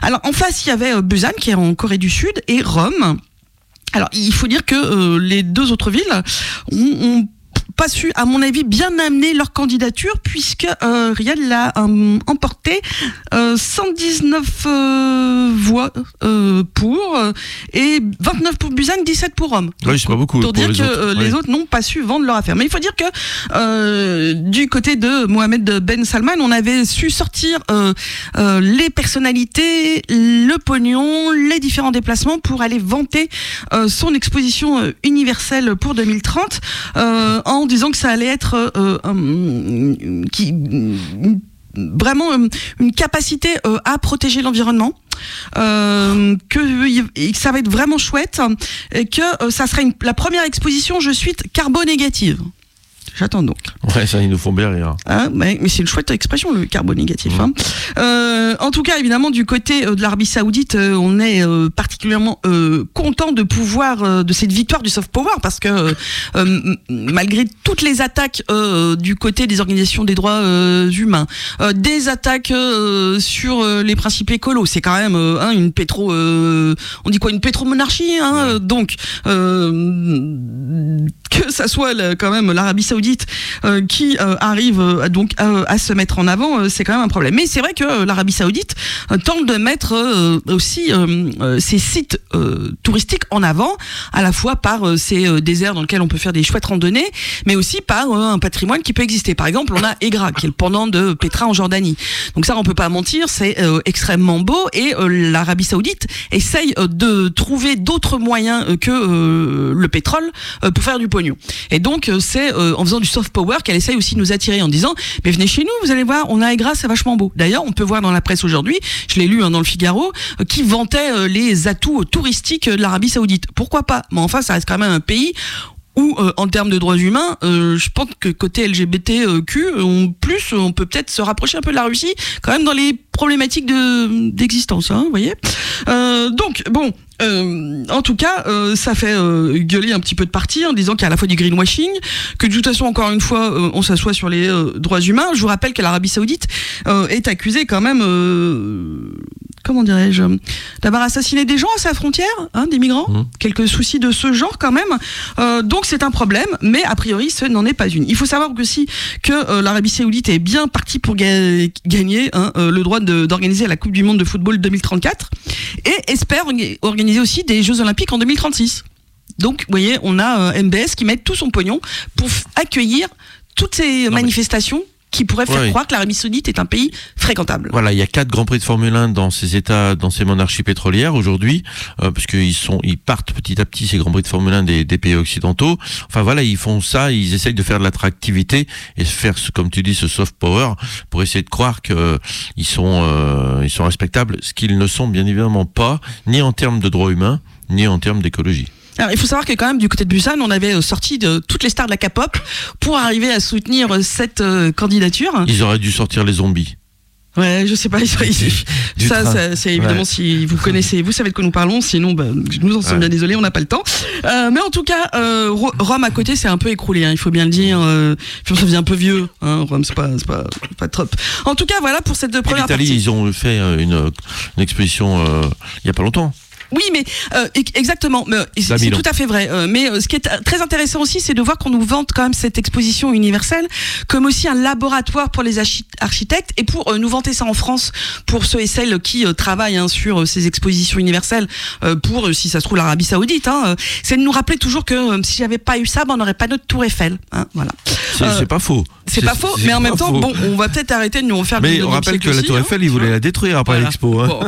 Alors en face, il y avait Busan qui est en Corée du Sud et Rome. Alors il faut dire que euh, les deux autres villes ont, ont pas su, à mon avis, bien amener leur candidature puisque euh, Riyad l'a euh, emporté euh, 119 euh, voix euh, pour euh, et 29 pour Busan, 17 pour Rome. Oui, c'est pas beaucoup. Pour, dire les que autres. Oui. les autres n'ont pas su vendre leur affaire. Mais il faut dire que du côté de Mohamed Ben Salman, on avait su sortir les personnalités, le pognon, les différents déplacements pour aller vanter son exposition universelle pour 2030 euh, en disant que ça allait être euh, euh, qui vraiment euh, une capacité à protéger l'environnement que, ça va être vraiment chouette et que ça sera une- la première exposition je suis carbo-négative. J'attends donc. Ouais, ça, ils nous font bien rire. Hein, mais mais c'est une chouette expression, le carbo-négatif. hein. Euh, en tout cas, évidemment, du côté euh, de l'Arabie Saoudite, euh, on est euh, particulièrement euh, content de pouvoir de cette victoire du soft power parce que malgré toutes les attaques du côté des organisations des droits humains, des attaques sur les principes écolos, c'est quand même hein, une pétro, on dit quoi, une pétromonarchie. Hein, donc que ça soit quand même l'Arabie Saoudite euh, qui euh, arrive euh, donc à, se mettre en avant, c'est quand même un problème. Mais c'est vrai que l'Arabie Saoudite tente de mettre aussi ses sites touristiques en avant, à la fois par ces déserts dans lesquels on peut faire des chouettes randonnées, mais aussi par un patrimoine qui peut exister. Par exemple, on a Egra, qui est le pendant de Petra en Jordanie. Donc ça, on peut pas mentir, c'est extrêmement beau et l'Arabie Saoudite essaye de trouver d'autres moyens que le pétrole pour faire du pognon. Et donc c'est en faisant du soft power qu'elle essaye aussi de nous attirer en disant mais venez chez nous, vous allez voir, on a Egra, c'est vachement beau. D'ailleurs, on peut voir dans la presse aujourd'hui, je l'ai lu hein, dans le Figaro, euh, qui vantait euh, les atouts euh, touristiques de l'Arabie Saoudite. Pourquoi pas? Mais enfin, ça reste quand même un pays où, euh, en termes de droits humains, je pense que côté LGBTQ, on, plus, on peut peut-être se rapprocher un peu de la Russie, quand même dans les problématiques de d'existence, hein, vous voyez. Donc, bon, euh, en tout cas, euh, ça fait euh, gueuler un petit peu de parti en disant qu'il y a à la fois du greenwashing, que de toute façon, encore une fois, euh, on s'assoit sur les euh, droits humains. Je vous rappelle que l'Arabie Saoudite euh, est accusée quand même, comment dirais-je, d'avoir assassiné des gens à sa frontière, hein, des migrants. Quelques soucis de ce genre quand même. Euh, donc c'est un problème, mais a priori, ce n'en est pas une. Il faut savoir aussi que euh, l'Arabie Saoudite est bien partie pour ga- gagner hein, euh, le droit d'organiser la Coupe du Monde de football 2034 et espère orga- organiser aussi des Jeux Olympiques en 2036. Donc, vous voyez, on a MBS qui met tout son pognon pour accueillir toutes ces manifestations qui pourraient faire Ouais. croire que l'Arabie Saoudite est un pays fréquentable. Voilà, il y a quatre grands prix de Formule 1 dans ces États, dans ces monarchies pétrolières aujourd'hui, euh, parce qu'ils sont, ils partent petit à petit ces grands prix de Formule 1 des, des pays occidentaux. Enfin voilà, ils font ça, ils essayent de faire de l'attractivité et faire, ce, comme tu dis, ce soft power pour essayer de croire que ils sont, euh, ils sont respectables, ce qu'ils ne sont bien évidemment pas, ni en termes de droits humains, ni en termes d'écologie. Alors, il faut savoir que quand même du côté de Busan, on avait euh, sorti de toutes les stars de la K-pop pour arriver à soutenir euh, cette euh, candidature. Ils auraient dû sortir les zombies. Ouais, je sais pas. ils- ils- ça, ça, c'est évidemment Ouais. si vous connaissez, vous savez de quoi nous parlons. Sinon, bah, nous en sommes Ouais. bien désolés, on n'a pas le temps. Euh, mais en tout cas, euh, Ro- Rome à côté, c'est un peu écroulé. Hein, il faut bien le dire. Euh, puis ça devient un peu vieux. Hein, Rome, c'est pas, pas, pas top. En tout cas, voilà pour cette Et première L'Italie, partie. ils ont fait une, une exposition il y a pas longtemps. Oui, mais euh, exactement. C'est tout à fait vrai. Euh, mais euh, ce qui est euh, très intéressant aussi, c'est de voir qu'on nous vante quand même cette exposition universelle comme aussi un laboratoire pour les archi- architectes et pour nous vanter ça en France pour ceux et celles qui travaillent hein, sur ces expositions universelles pour, si ça se trouve, l'Arabie Saoudite. Hein, c'est de nous rappeler toujours que si j'avais pas eu ça, ben, on n'aurait pas notre Tour Eiffel. Hein, voilà. C'est Euh, pas faux. C'est pas faux, mais en même temps, faux. bon, on va peut-être arrêter de nous refaire Mais on 19e rappelle que la Tour. Eiffel, ils voulaient la détruire après l'expo. Bon.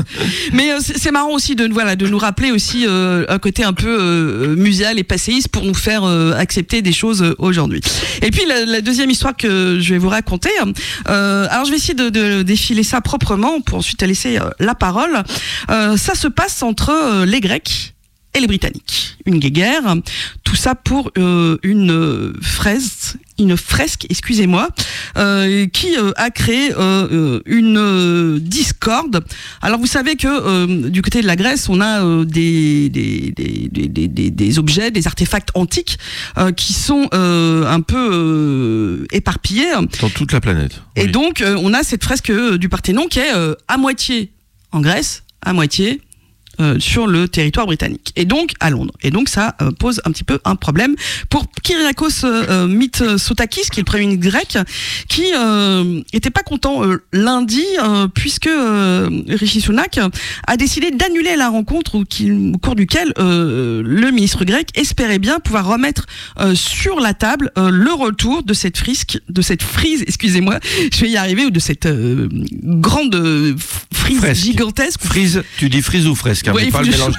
Mais euh, c'est c'est marrant aussi de voilà de nous rappeler aussi euh, un côté un peu euh, muséal et passéiste pour nous faire euh, accepter des choses euh, aujourd'hui. Et puis la, deuxième histoire que je vais vous raconter. euh, alors je vais essayer de, défiler ça proprement pour ensuite laisser la parole. Ça se passe entre les Grecs et les Britanniques. Une guerre. Tout ça pour euh, une euh, fraise, une fresque, excusez-moi, euh, qui euh, a créé une discorde. Alors vous savez que du côté de la Grèce, on a des, des, des, des, des- objets, des artefacts antiques qui sont un peu éparpillés. Dans toute la planète. Et donc, on a cette fresque du Parthénon qui est à moitié en Grèce, à moitié sur le territoire britannique et donc à Londres. Et donc ça pose un petit peu un problème pour Kyriakos Mitsotakis, qui est le premier ministre grec, qui était pas content lundi puisque Rishi Sunak a décidé d'annuler la rencontre au, au cours duquel le ministre grec espérait bien pouvoir remettre sur la table le retour de cette frisque, de cette frise, excusez-moi, je vais y arriver, ou de cette grande frise gigantesque. Frise, tu dis frise ou fresque, pas le mélange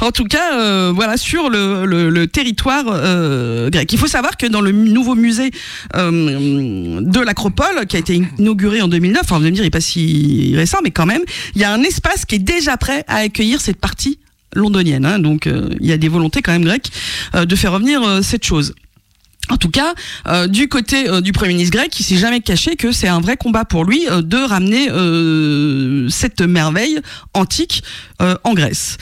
En tout cas, euh, voilà, sur le, le, territoire euh, grec. Il faut savoir que dans le nouveau musée euh, de l'Acropole, qui a été inauguré en 2009, enfin, vous allez me dire, il n'est pas si récent, mais quand même, il y a un espace qui est déjà prêt à accueillir cette partie londonienne. Hein, donc, il y a des volontés quand même grecques de faire revenir cette chose. En tout cas, euh, du côté euh, du Premier ministre grec, il s'est jamais caché que c'est un vrai combat pour lui euh, de ramener cette merveille antique en Grèce.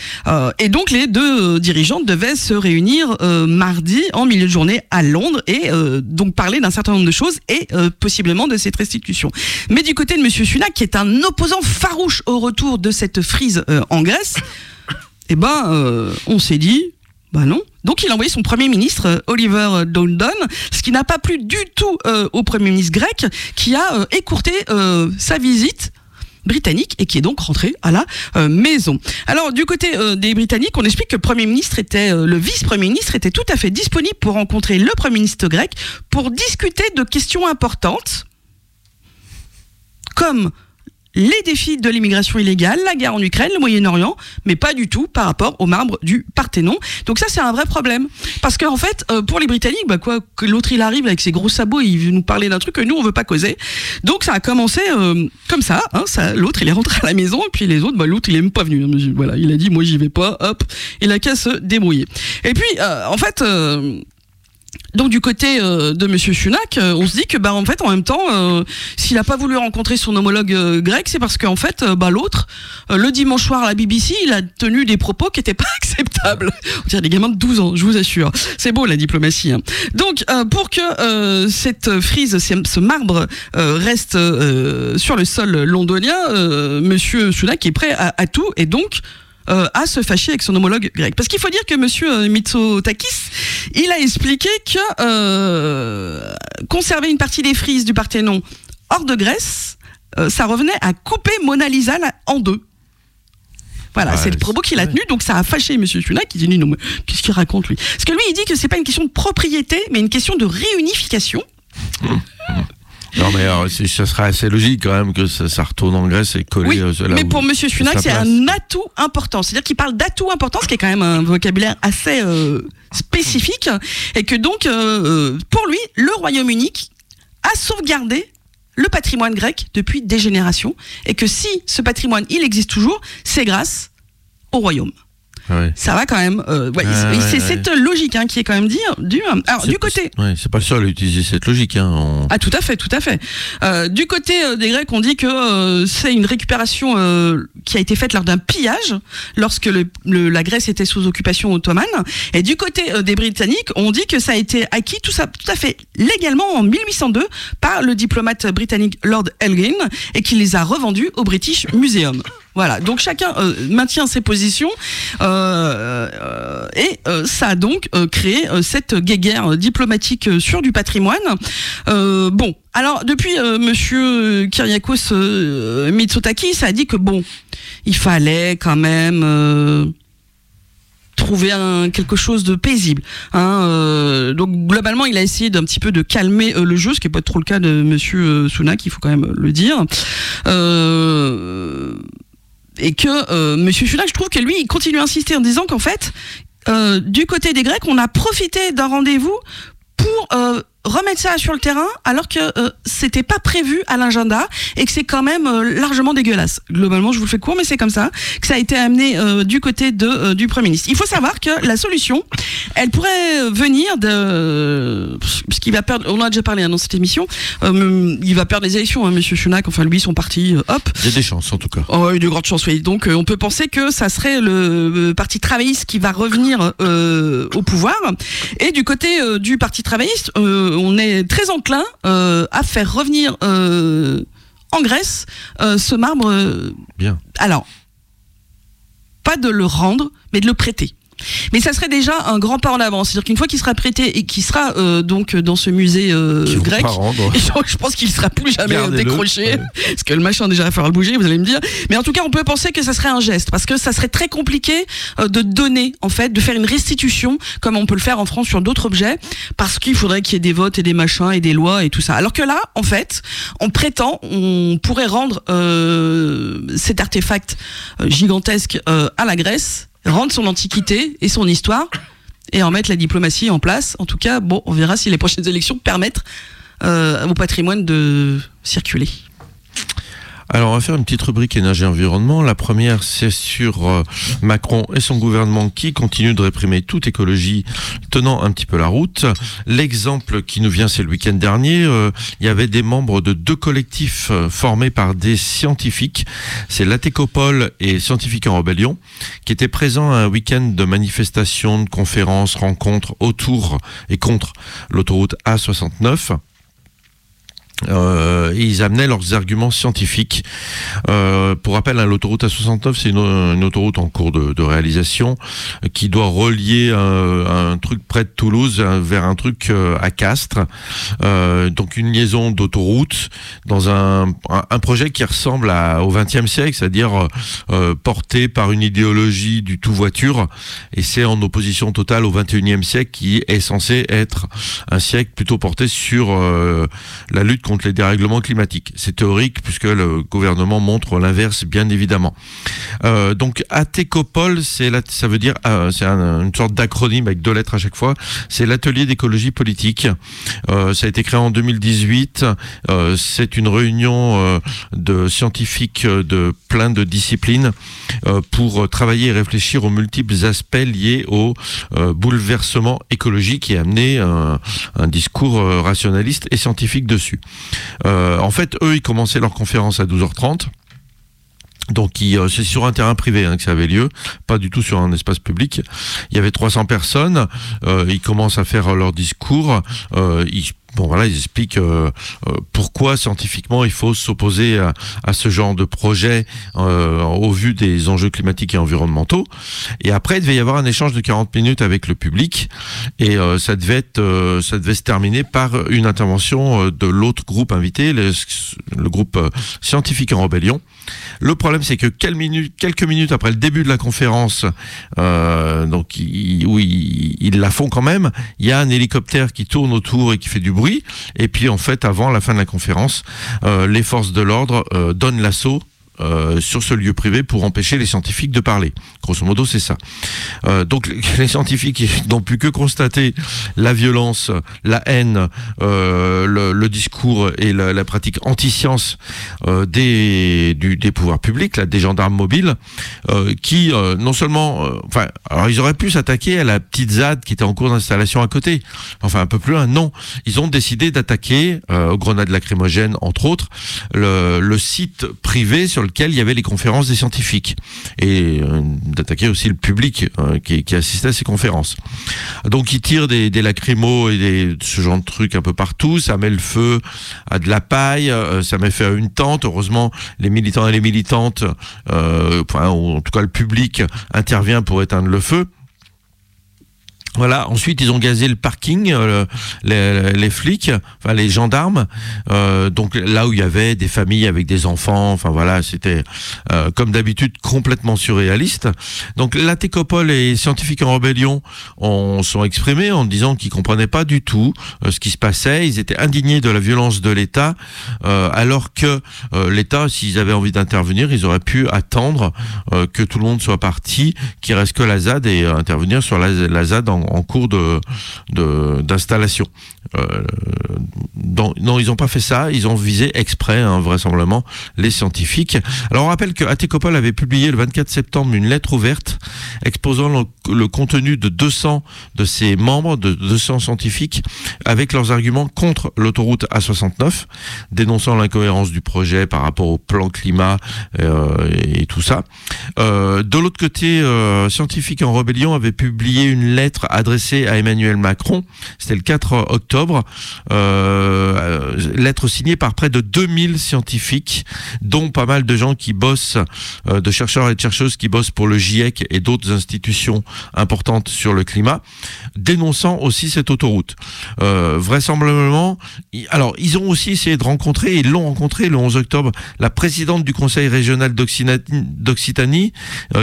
et donc les deux dirigeants devaient se réunir mardi en milieu de journée à Londres et donc parler d'un certain nombre de choses et possiblement de cette restitution. Mais du côté de Monsieur Sunak, qui est un opposant farouche au retour de cette frise en Grèce, eh ben, on s'est dit, bah non. Donc il a envoyé son Premier ministre, euh, Oliver Dowdon, ce qui n'a pas plu du tout euh, au Premier ministre grec, qui a euh, écourté sa visite britannique et qui est donc rentré à la maison. Alors du côté des Britanniques, on explique que le Premier ministre était, le vice-premier ministre était tout à fait disponible pour rencontrer le Premier ministre grec pour discuter de questions importantes comme les défis de l'immigration illégale, la guerre en Ukraine, le Moyen-Orient, mais pas du tout par rapport au marbre du Parthénon. Donc ça, c'est un vrai problème. Parce qu'en fait, euh, pour les Britanniques, bah quoi, que l'autre il arrive avec ses gros sabots, il veut nous parler d'un truc que nous on veut pas causer. Donc ça a commencé euh, comme ça. Hein, ça l'autre il est rentré à la maison, et puis les autres, bah, l'autre il est même pas venu. Voilà, il a dit moi j'y vais pas. Hop, il a qu'à se débrouiller. Et puis euh, en fait donc du côté euh, de Monsieur Sunak, euh, on se dit que bah en fait en même temps, euh, s'il n'a pas voulu rencontrer son homologue grec, c'est parce qu'en fait bah l'autre, le dimanche soir à la BBC, il a tenu des propos qui n'étaient pas acceptables. On dirait des gamins de 12 ans, je vous assure. C'est beau la diplomatie. Hein. Donc pour que cette frise, ce marbre reste sur le sol londonien, Monsieur Sunak est prêt à, à tout et donc euh, à se fâcher avec son homologue grec. Parce qu'il faut dire que Monsieur euh, Mitsotakis, il a expliqué que euh, conserver une partie des frises du Parthénon hors de Grèce, ça revenait à couper Mona Lisa en deux. Voilà, c'est le propos qu'il a tenu, donc ça a fâché Monsieur Sunak qui dit non, mais qu'est-ce qu'il raconte lui? Parce que lui, il dit que c'est pas une question de propriété, mais une question de réunification. Non, mais alors, ça serait assez logique quand même que ça, retourne en Grèce et coller. Oui, euh, mais pour Monsieur Sunak, c'est un atout important. C'est-à-dire qu'il parle d'atout important, ce qui est quand même un vocabulaire assez euh, spécifique, et que donc, euh, pour lui, le Royaume-Uni a sauvegardé le patrimoine grec depuis des générations, et que si ce patrimoine, il existe toujours, c'est grâce au Royaume. Ça va quand même. Euh, c'est cette logique hein, qui est quand même dire du. Alors du côté. c'est pas le seul à utiliser cette logique. Hein, Ah tout à fait, tout à fait. Euh, du côté euh, des Grecs, on dit que c'est une récupération qui a été faite lors d'un pillage, lorsque le, la Grèce était sous occupation ottomane. Et du côté des Britanniques, on dit que ça a été acquis tout ça, tout à fait légalement en 1802 par le diplomate britannique Lord Elgin et qui les a revendus au British Museum. Voilà, donc chacun euh, maintient ses positions euh, euh, et ça a donc créé cette guéguerre diplomatique sur du patrimoine. bon, alors depuis Monsieur Kyriakos Mitsotakis, ça a dit que bon, il fallait quand même trouver quelque chose de paisible. Hein, donc globalement, il a essayé d'un petit peu de calmer le jeu, ce qui n'est pas trop le cas de Monsieur Sunak, il faut quand même le dire. Et que euh, Monsieur je trouve que lui, il continue à insister en disant qu'en fait, euh, du côté des Grecs, on a profité d'un rendez-vous pour euh, remettre ça sur le terrain alors que euh, c'était pas prévu à l'agenda et que c'est quand même euh, largement dégueulasse. Globalement, je vous le fais court, mais c'est comme ça que ça a été amené euh, du côté de du premier ministre. Il faut savoir que la solution, elle pourrait venir de parce qu'il va perdre. On en a déjà parlé hein, dans cette émission. il va perdre les élections, hein, Monsieur Sunak. Enfin, lui, son parti, hop. Il y a des chances, en tout cas. Oh, il y a de grandes chances, oui. Donc, on peut penser que ça serait le parti travailliste qui va revenir au pouvoir. Et du côté du parti travailliste, on est très enclin euh, à faire revenir euh, en Grèce euh, ce marbre. Bien. Alors, pas de le rendre, mais de le prêter. Mais ça serait déjà un grand pas en avant. C'est-à-dire qu'une fois qu'il sera prêté et qu'il sera euh, donc dans ce musée euh, grec, et je, pense qu'il sera plus jamais euh, décroché, parce que le machin déjà va falloir le bouger, vous allez me dire. Mais en tout cas, on peut penser que ça serait un geste, parce que ça serait très compliqué euh, de donner, en fait, de faire une restitution comme on peut le faire en France sur d'autres objets, parce qu'il faudrait qu'il y ait des votes et des machins et des lois et tout ça. Alors que là, en fait, on prétend, on pourrait rendre euh, cet artefact gigantesque à la Grèce rendre son antiquité et son histoire et en mettre la diplomatie en place. En tout cas, bon, on verra si les prochaines élections permettent euh, au patrimoine de circuler. Alors, on va faire une petite rubrique énergie-environnement. La première, c'est sur euh, Macron et son gouvernement qui continuent de réprimer toute écologie tenant un petit peu la route. L'exemple qui nous vient, c'est le week-end dernier. Euh, il y avait des membres de deux collectifs euh, formés par des scientifiques. C'est l'Atécopole et Scientifiques en Rébellion qui étaient présents à un week-end de manifestations, de conférences, rencontres autour et contre l'autoroute A69. Euh, ils amenaient leurs arguments scientifiques. Euh, pour rappel, hein, l'autoroute A69, c'est une, autoroute en cours de, réalisation euh, qui doit relier un, truc près de Toulouse vers un truc euh, à Castres. Euh, donc une liaison d'autoroute dans un, projet qui ressemble à, au XXe siècle, c'est-à-dire porté par une idéologie du tout voiture. Et c'est en opposition totale au XXIe siècle qui est censé être un siècle plutôt porté sur la lutte contre les dérèglements climatiques. C'est théorique puisque le gouvernement montre l'inverse, bien évidemment. Euh, donc Atécopole, c'est ça veut dire, euh, c'est une sorte d'acronyme avec deux lettres à chaque fois. C'est l'atelier d'écologie politique. Euh, ça a été créé en 2018. Euh, c'est une réunion de scientifiques de plein de disciplines pour travailler et réfléchir aux multiples aspects liés au bouleversement écologique et amener un discours rationaliste et scientifique dessus. Euh, en fait, eux, ils commençaient leur conférence à 12h30. Donc euh, c'est sur un terrain privé hein, que ça avait lieu, pas du tout sur un espace public. Il y avait 300 personnes. Euh, ils commencent à faire leur discours. Bon voilà, ils expliquent euh, euh, pourquoi scientifiquement il faut s'opposer à, à, ce genre de projet euh, au vu des enjeux climatiques et environnementaux. Et après, il devait y avoir un échange de 40 minutes avec le public et euh, ça devait être, euh, ça devait se terminer par une intervention de l'autre groupe invité, le, le groupe scientifique en rébellion. Le problème, c'est que quelques minutes, après le début de la conférence, donc ils, ils la font quand même. Il y a un hélicoptère qui tourne autour et qui fait du bruit. Et puis en fait, avant la fin de la conférence, euh, les forces de l'ordre euh, donnent l'assaut euh, sur ce lieu privé pour empêcher les scientifiques de parler. Grosso modo, c'est ça. Euh, donc les scientifiques n'ont pu que constater la violence, la haine, euh, le, le, discours et la, la pratique anti-science euh, des, du, des pouvoirs publics, là, des gendarmes mobiles, euh, qui non seulement, enfin, alors ils auraient pu s'attaquer à la petite ZAD qui était en cours d'installation à côté, enfin un peu plus loin. Non, ils ont décidé d'attaquer grenades lacrymogènes, entre autres, le, le site privé sur lequel il y avait les conférences des scientifiques et euh, d'attaquer aussi le public euh, qui, qui, assistait à ces conférences. Donc ils tirent des, des lacrymos et des, ce genre de trucs un peu partout, ça met le feu à de la paille, euh, ça met feu à une tente. Heureusement, les militants et les militantes, enfin, en tout cas le public intervient pour éteindre le feu. Voilà. Ensuite, ils ont gazé le parking, euh, les, les, flics, enfin les gendarmes. Euh, donc là où il y avait des familles avec des enfants. Enfin voilà, c'était euh, comme d'habitude complètement surréaliste. Donc la Técopole et Scientifiques en rébellion ont sont exprimés en disant qu'ils comprenaient pas du tout euh, ce qui se passait. Ils étaient indignés de la violence de l'État, euh, alors que euh, l'État, s'ils avaient envie d'intervenir, ils auraient pu attendre que tout le monde soit parti, qu'il reste que la ZAD et intervenir sur la, la ZAD en en cours d'installation. Euh, non, ils n'ont pas fait ça. Ils ont visé exprès, hein, vraisemblablement, les scientifiques. Alors, on rappelle que Atécopole avait publié le 24 septembre une lettre ouverte exposant le, contenu de 200 de ses membres, de 200 scientifiques, avec leurs arguments contre l'autoroute A69, dénonçant l'incohérence du projet par rapport au plan climat euh, et tout ça. Euh, de l'autre côté, Scientifiques en rébellion avait publié une lettre adressée à Emmanuel Macron. C'était le 4 octobre. Euh, lettre signée par près de 2000 scientifiques, dont pas mal de gens qui bossent, euh, de chercheurs et de chercheuses qui bossent pour le GIEC et d'autres institutions importantes sur le climat, dénonçant aussi cette autoroute. Euh, vraisemblablement, alors ils ont aussi essayé de rencontrer, ils l'ont rencontré le 11 octobre, la présidente du Conseil régional d'Occitanie,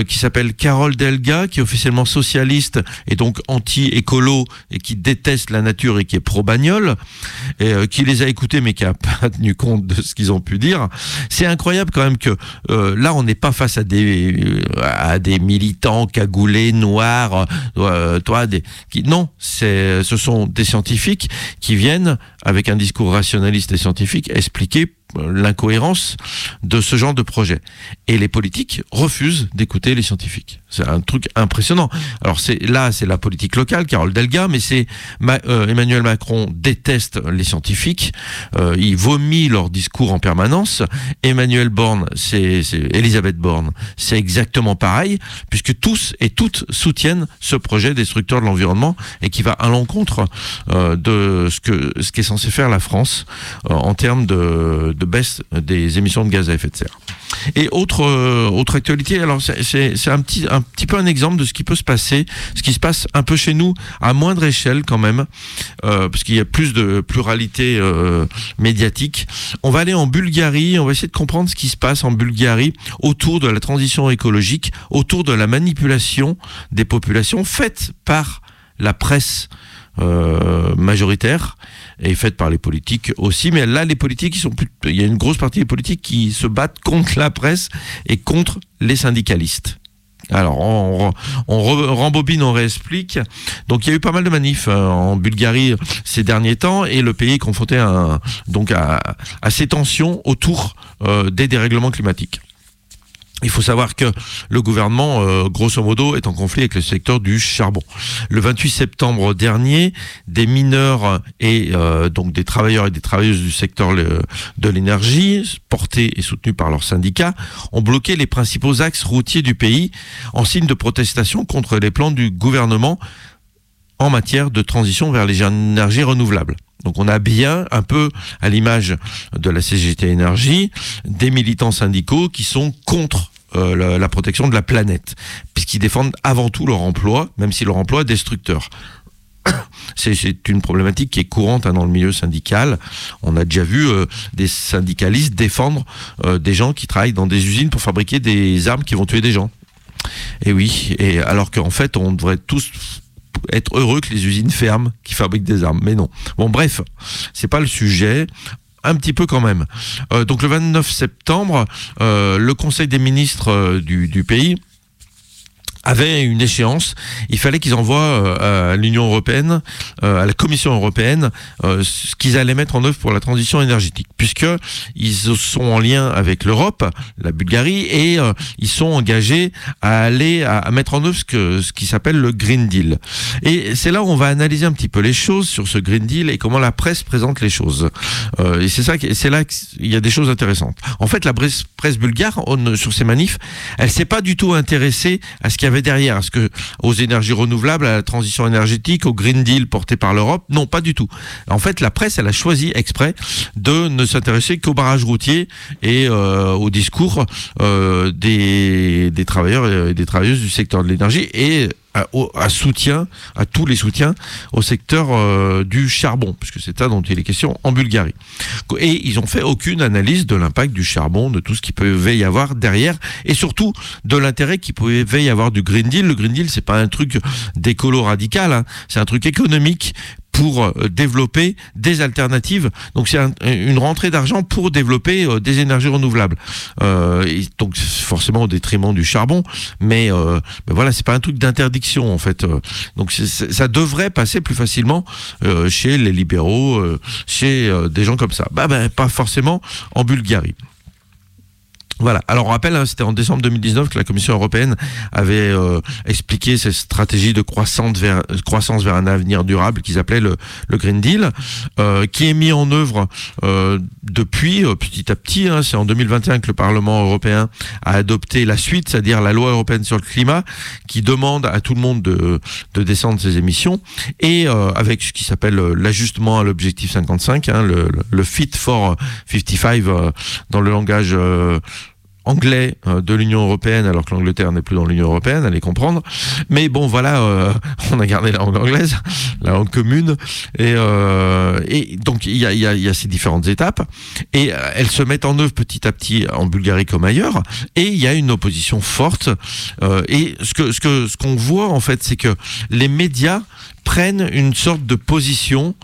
qui s'appelle Carole Delga, qui est officiellement socialiste et donc anti-écolo et qui déteste la nature et qui est pro-bagnole, euh, qui les a écoutés mais qui a pas tenu compte de ce qu'ils ont pu dire. C'est incroyable quand même que euh, là on n'est pas face à des euh, à des militants cagoulés noirs, toi des qui non, ce sont des scientifiques qui viennent avec un discours rationaliste et scientifique expliquer l'incohérence de ce genre de projet. Et les politiques refusent d'écouter les scientifiques. C'est un truc impressionnant. Alors c'est là, c'est la politique locale, Carole Delga, mais c'est euh, Emmanuel Macron déteste les scientifiques. Euh, il vomit leur discours en permanence. Emmanuel Borne, c'est Elisabeth Borne, c'est exactement pareil, puisque tous et toutes soutiennent ce projet destructeur de l'environnement et qui va à l'encontre euh, de ce que ce qu'est censé faire la France en termes de baisse des émissions de gaz à effet de serre. Et autre euh, autre actualité, alors c'est un petit un petit peu un exemple de ce qui peut se passer, ce qui se passe un peu chez nous à moindre échelle quand même, euh, parce qu'il y a plus de pluralité euh, médiatique. On va aller en Bulgarie, on va essayer de comprendre ce qui se passe en Bulgarie autour de la transition écologique, autour de la manipulation des populations faite par la presse euh, majoritaire et faite par les politiques aussi. Mais là, les politiques, ils sont plus, il y a une grosse partie des politiques qui se battent contre la presse et contre les syndicalistes. Alors, on, on, rembobine, on réexplique. Donc, il y a eu pas mal de manifs euh, en Bulgarie ces derniers temps et le pays est confronté à, donc à, à ces tensions autour euh, des dérèglements climatiques. Il faut savoir que le gouvernement, euh, grosso modo, est en conflit avec le secteur du charbon. Le 28 septembre dernier, des mineurs et euh, donc des travailleurs et des travailleuses du secteur de l'énergie, portés et soutenus par leurs syndicats, ont bloqué les principaux axes routiers du pays en signe de protestation contre les plans du gouvernement en matière de transition vers les énergies renouvelables. Donc on a bien, un peu à l'image de la CGT Énergie, des militants syndicaux qui sont contre euh, la, protection de la planète, puisqu'ils défendent avant tout leur emploi, même si leur emploi est destructeur. C'est une problématique qui est courante hein, dans le milieu syndical. On a déjà vu euh, des syndicalistes défendre euh, des gens qui travaillent dans des usines pour fabriquer des armes qui vont tuer des gens. Et oui, et alors qu'en fait, on devrait tous être heureux que les usines ferment qui fabriquent des armes. Mais non. Bon, bref, c'est pas le sujet un petit peu quand même. Euh, donc le 29 septembre, euh, le Conseil des ministres euh, du, du pays avait une échéance. Il fallait qu'ils envoient euh, à l'Union européenne, euh, à la Commission européenne, euh, ce qu'ils allaient mettre en œuvre pour la transition énergétique, puisque ils sont en lien avec l'Europe, la Bulgarie, et ils sont engagés à aller à, mettre en œuvre ce, que, ce qui s'appelle le Green Deal. Et c'est là où on va analyser un petit peu les choses sur ce Green Deal et comment la presse présente les choses. et c'est ça, c'est là qu'il y a des choses intéressantes. En fait, la presse, bulgare sur ces manifs, elle s'est pas du tout intéressée à ce qu'il y avait derrière Est-ce que aux énergies renouvelables, à la transition énergétique, au Green Deal porté par l'Europe? Non, pas du tout. En fait, la presse, elle a choisi exprès de ne s'intéresser qu'aux barrages routiers et euh, au discours euh, des, des travailleurs et des travailleuses du secteur de l'énergie et à, soutien, à tous les soutiens au secteur euh, du charbon, puisque c'est ça dont il est question en Bulgarie. Et ils ont fait aucune analyse de l'impact du charbon, de tout ce qui pouvait y avoir derrière, et surtout de l'intérêt qu'il pouvait y avoir du Green Deal. Le Green Deal, c'est pas un truc d'écolo radical, hein. c'est un truc économique pour euh, développer des alternatives. Donc c'est une rentrée d'argent pour développer euh, des énergies renouvelables. Euh, et donc forcément au détriment du charbon, mais, euh, mais voilà, c'est pas un truc d'interdiction en fait. Donc ça devrait passer plus facilement chez les libéraux, chez des gens comme ça. Bah, bah pas forcément en Bulgarie. Voilà. Alors on rappelle, hein, c'était en décembre 2019 que la Commission européenne avait euh, expliqué cette stratégie de croissance vers, croissance vers un avenir durable qu'ils appelaient le, le, Green Deal, euh, qui est mis en œuvre euh, depuis euh, petit à petit. Hein, C'est en 2021 que le Parlement européen a adopté la suite, c'est-à-dire la loi européenne sur le climat, qui demande à tout le monde de, de descendre ses émissions et euh, avec ce qui s'appelle l'ajustement à l'objectif 55, hein, le, le, Fit for 55 dans le langage anglais euh, de l'Union européenne, alors que l'Angleterre n'est plus dans l'Union européenne, allez comprendre. Mais bon, voilà, euh, on a gardé la langue anglaise, la langue commune, et, euh, donc il y a, ces différentes étapes, et elles se mettent en œuvre petit à petit en Bulgarie comme ailleurs, et il y a une opposition forte. Et ce qu'on voit en fait, c'est que les médias prennent une sorte de position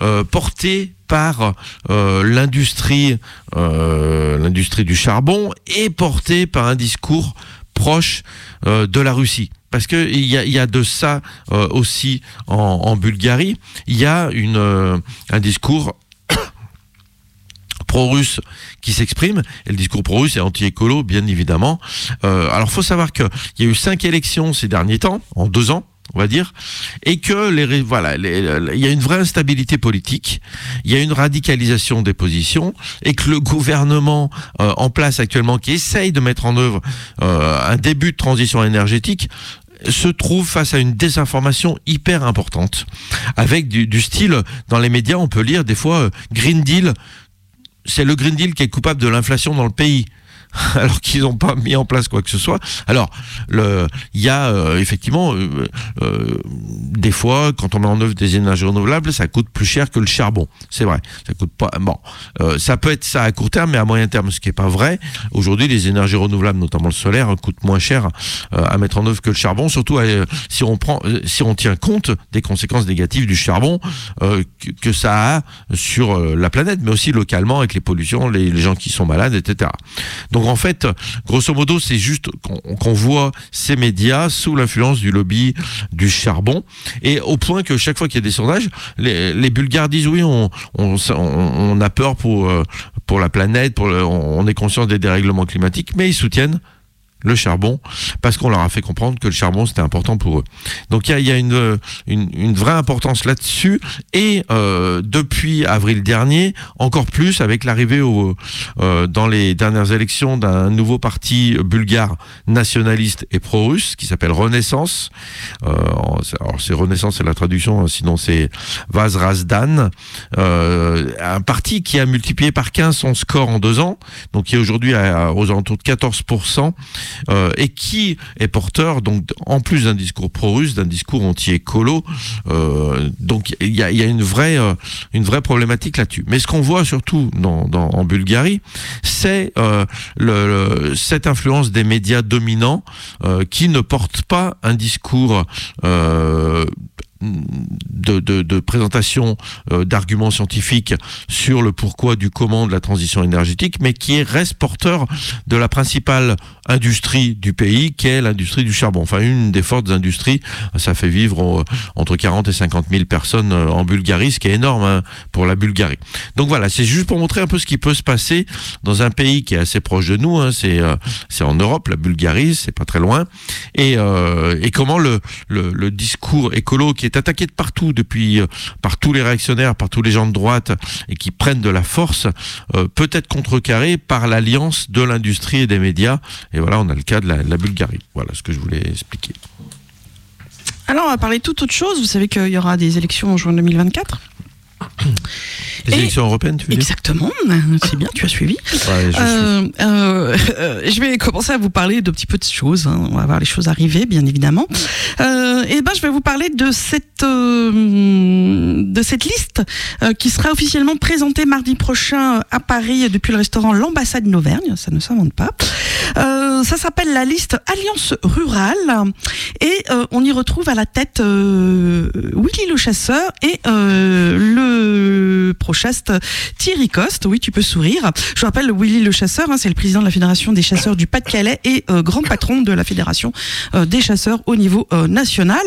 euh, portée par euh, l'industrie, euh, l'industrie du charbon et portée par un discours proche de la Russie. Parce que il y a, de ça aussi en, Bulgarie. Il y a une, un discours pro-russe qui s'exprime, et le discours pro-russe est anti-écolo, bien évidemment. Euh, alors, faut savoir qu'il y a eu cinq élections ces derniers temps, en deux ans, on va dire, et que les voilà, il y a une vraie instabilité politique, il y a une radicalisation des positions, et que le gouvernement euh, en place actuellement, qui essaye de mettre en œuvre euh, un début de transition énergétique, se trouve face à une désinformation hyper importante, avec du, du style dans les médias, on peut lire des fois euh, Green Deal, c'est le Green Deal qui est coupable de l'inflation dans le pays alors qu'ils n'ont pas mis en place quoi que ce soit. Alors, il y a euh, effectivement euh, euh, des fois, quand on met en œuvre des énergies renouvelables, ça coûte plus cher que le charbon. C'est vrai, ça peut être ça à court terme, mais à moyen terme, ce qui est pas vrai. Aujourd'hui, les énergies renouvelables, notamment le solaire, coûtent moins cher à mettre en œuvre que le charbon. Surtout si on prend, si on tient compte des conséquences négatives du charbon que, ça a sur la planète, mais aussi localement avec les pollutions, les, gens qui sont malades, etc. donc en fait, grosso modo, c'est juste qu'on qu voit ces médias sous l'influence du lobby du charbon, et au point que chaque fois qu'il y a des sondages, les, Bulgares disent oui, on, a peur pour, pour la planète, on est conscient des dérèglements climatiques, mais ils soutiennent le charbon, parce qu'on leur a fait comprendre que le charbon c'était important pour eux. Donc il y a, y a une, une, une, vraie importance là-dessus, et euh, depuis avril dernier, encore plus avec l'arrivée euh, dans les dernières élections d'un nouveau parti bulgare nationaliste et pro-russe qui s'appelle Renaissance. Euh, alors c'est Renaissance, c'est la traduction, hein, sinon c'est Vazrazdan, euh, un parti qui a multiplié par 15 son score en deux ans, donc qui est aujourd'hui aux alentours de 14% euh, et qui est porteur, donc en plus d'un discours pro-russe, d'un discours anti-écolo. Euh, donc il y a, une vraie, euh, une vraie problématique là-dessus. Mais ce qu'on voit surtout dans, en Bulgarie, c'est cette influence des médias dominants qui ne portent pas un discours de, présentation euh, d'arguments scientifiques sur le pourquoi du comment de la transition énergétique, mais qui reste porteur de la principale industrie du pays, qui est l'industrie du charbon. Enfin, une des fortes industries, ça fait vivre euh, entre 40 et 50 000 personnes euh, en Bulgarie, ce qui est énorme hein, pour la Bulgarie. Donc voilà, c'est juste pour montrer un peu ce qui peut se passer dans un pays qui est assez proche de nous. Hein, c'est en Europe, la Bulgarie, c'est pas très loin, et, et comment le, le, le discours écolo qui est attaqué de partout depuis par tous les réactionnaires, par tous les gens de droite et qui prennent de la force, euh, peut être contrecarré par l'alliance de l'industrie et des médias. Et voilà, on a le cas de la, de Bulgarie. Voilà ce que je voulais expliquer. Alors, on va parler toute autre chose. Vous savez qu'il y aura des élections en juin 2024. Les et élections européennes, tu veux Exactement, c'est bien, tu as suivi. Ouais, je, euh, euh, je, vais commencer à vous parler de petit peu de choses. Hein. On va voir les choses arriver, bien évidemment. Euh, et ben, je vais vous parler de cette de cette liste qui sera officiellement présentée mardi prochain à Paris depuis le restaurant l'Ambassade d'Auvergne. Ça ne s'invente pas. euh, ça s'appelle la liste Alliance Rurale et euh, on y retrouve à la tête euh, Willy le chasseur et le prochaste Thierry Coste. Oui, tu peux sourire. Je rappelle, Willy le chasseur, hein, c'est le président de la Fédération des chasseurs du Pas-de-Calais et grand patron de la Fédération des chasseurs au niveau national.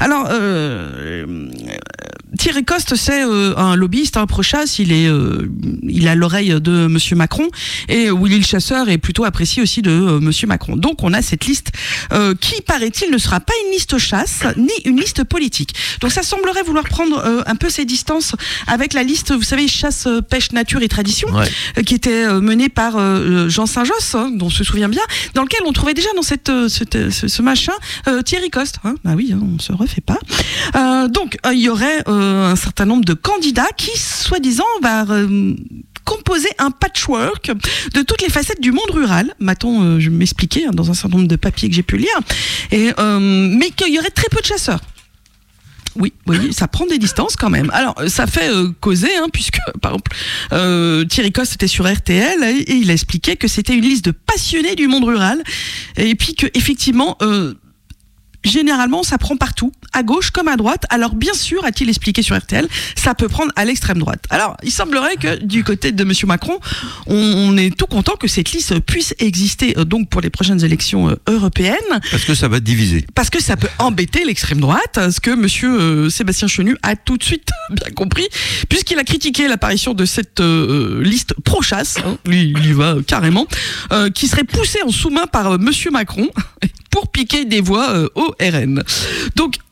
Alors, Thierry Coste, c'est un lobbyiste, un pro-chasse. Il est, il a l'oreille de Monsieur Macron et Willy le chasseur est plutôt apprécié aussi de euh, Monsieur Macron. Donc on a cette liste euh, qui, paraît-il, ne sera pas une liste chasse ni une liste politique. Donc ça semblerait vouloir prendre euh, un peu ses distances avec la liste, vous savez, chasse, pêche, nature et tradition, qui était menée par Jean Saint-Josse, hein, dont on se souvient bien, dans lequel on trouvait déjà dans cette, ce, machin Thierry Coste. Hein. bah oui, hein, on se refait pas. donc il y aurait un certain nombre de candidats qui, soi-disant, va composer un patchwork de toutes les facettes du monde rural. M'a-t-on euh, je m'expliquais hein, dans un certain nombre de papiers que j'ai pu lire. Et, euh, mais qu'il y aurait très peu de chasseurs. Oui, oui, ça prend des distances quand même. Alors, ça fait euh, causer, hein, puisque, par exemple, Thierry Coste était sur RTL et, il a expliqué que c'était une liste de passionnés du monde rural, et puis que effectivement, généralement, ça prend partout, à gauche comme à droite. Alors, bien sûr, a-t-il expliqué sur RTL, ça peut prendre à l'extrême droite. Alors, il semblerait que du côté de Monsieur Macron, on, est tout content que cette liste puisse exister euh, donc pour les prochaines élections euh, européennes. Parce que ça va diviser. Parce que ça peut embêter l'extrême droite, ce que Monsieur euh, Sébastien Chenu a tout de suite bien compris, puisqu'il a critiqué l'apparition de cette liste pro-chasse, hein, lui, il y va carrément, qui serait poussée en sous-main par Monsieur Macron pour piquer des voix au RN. Donc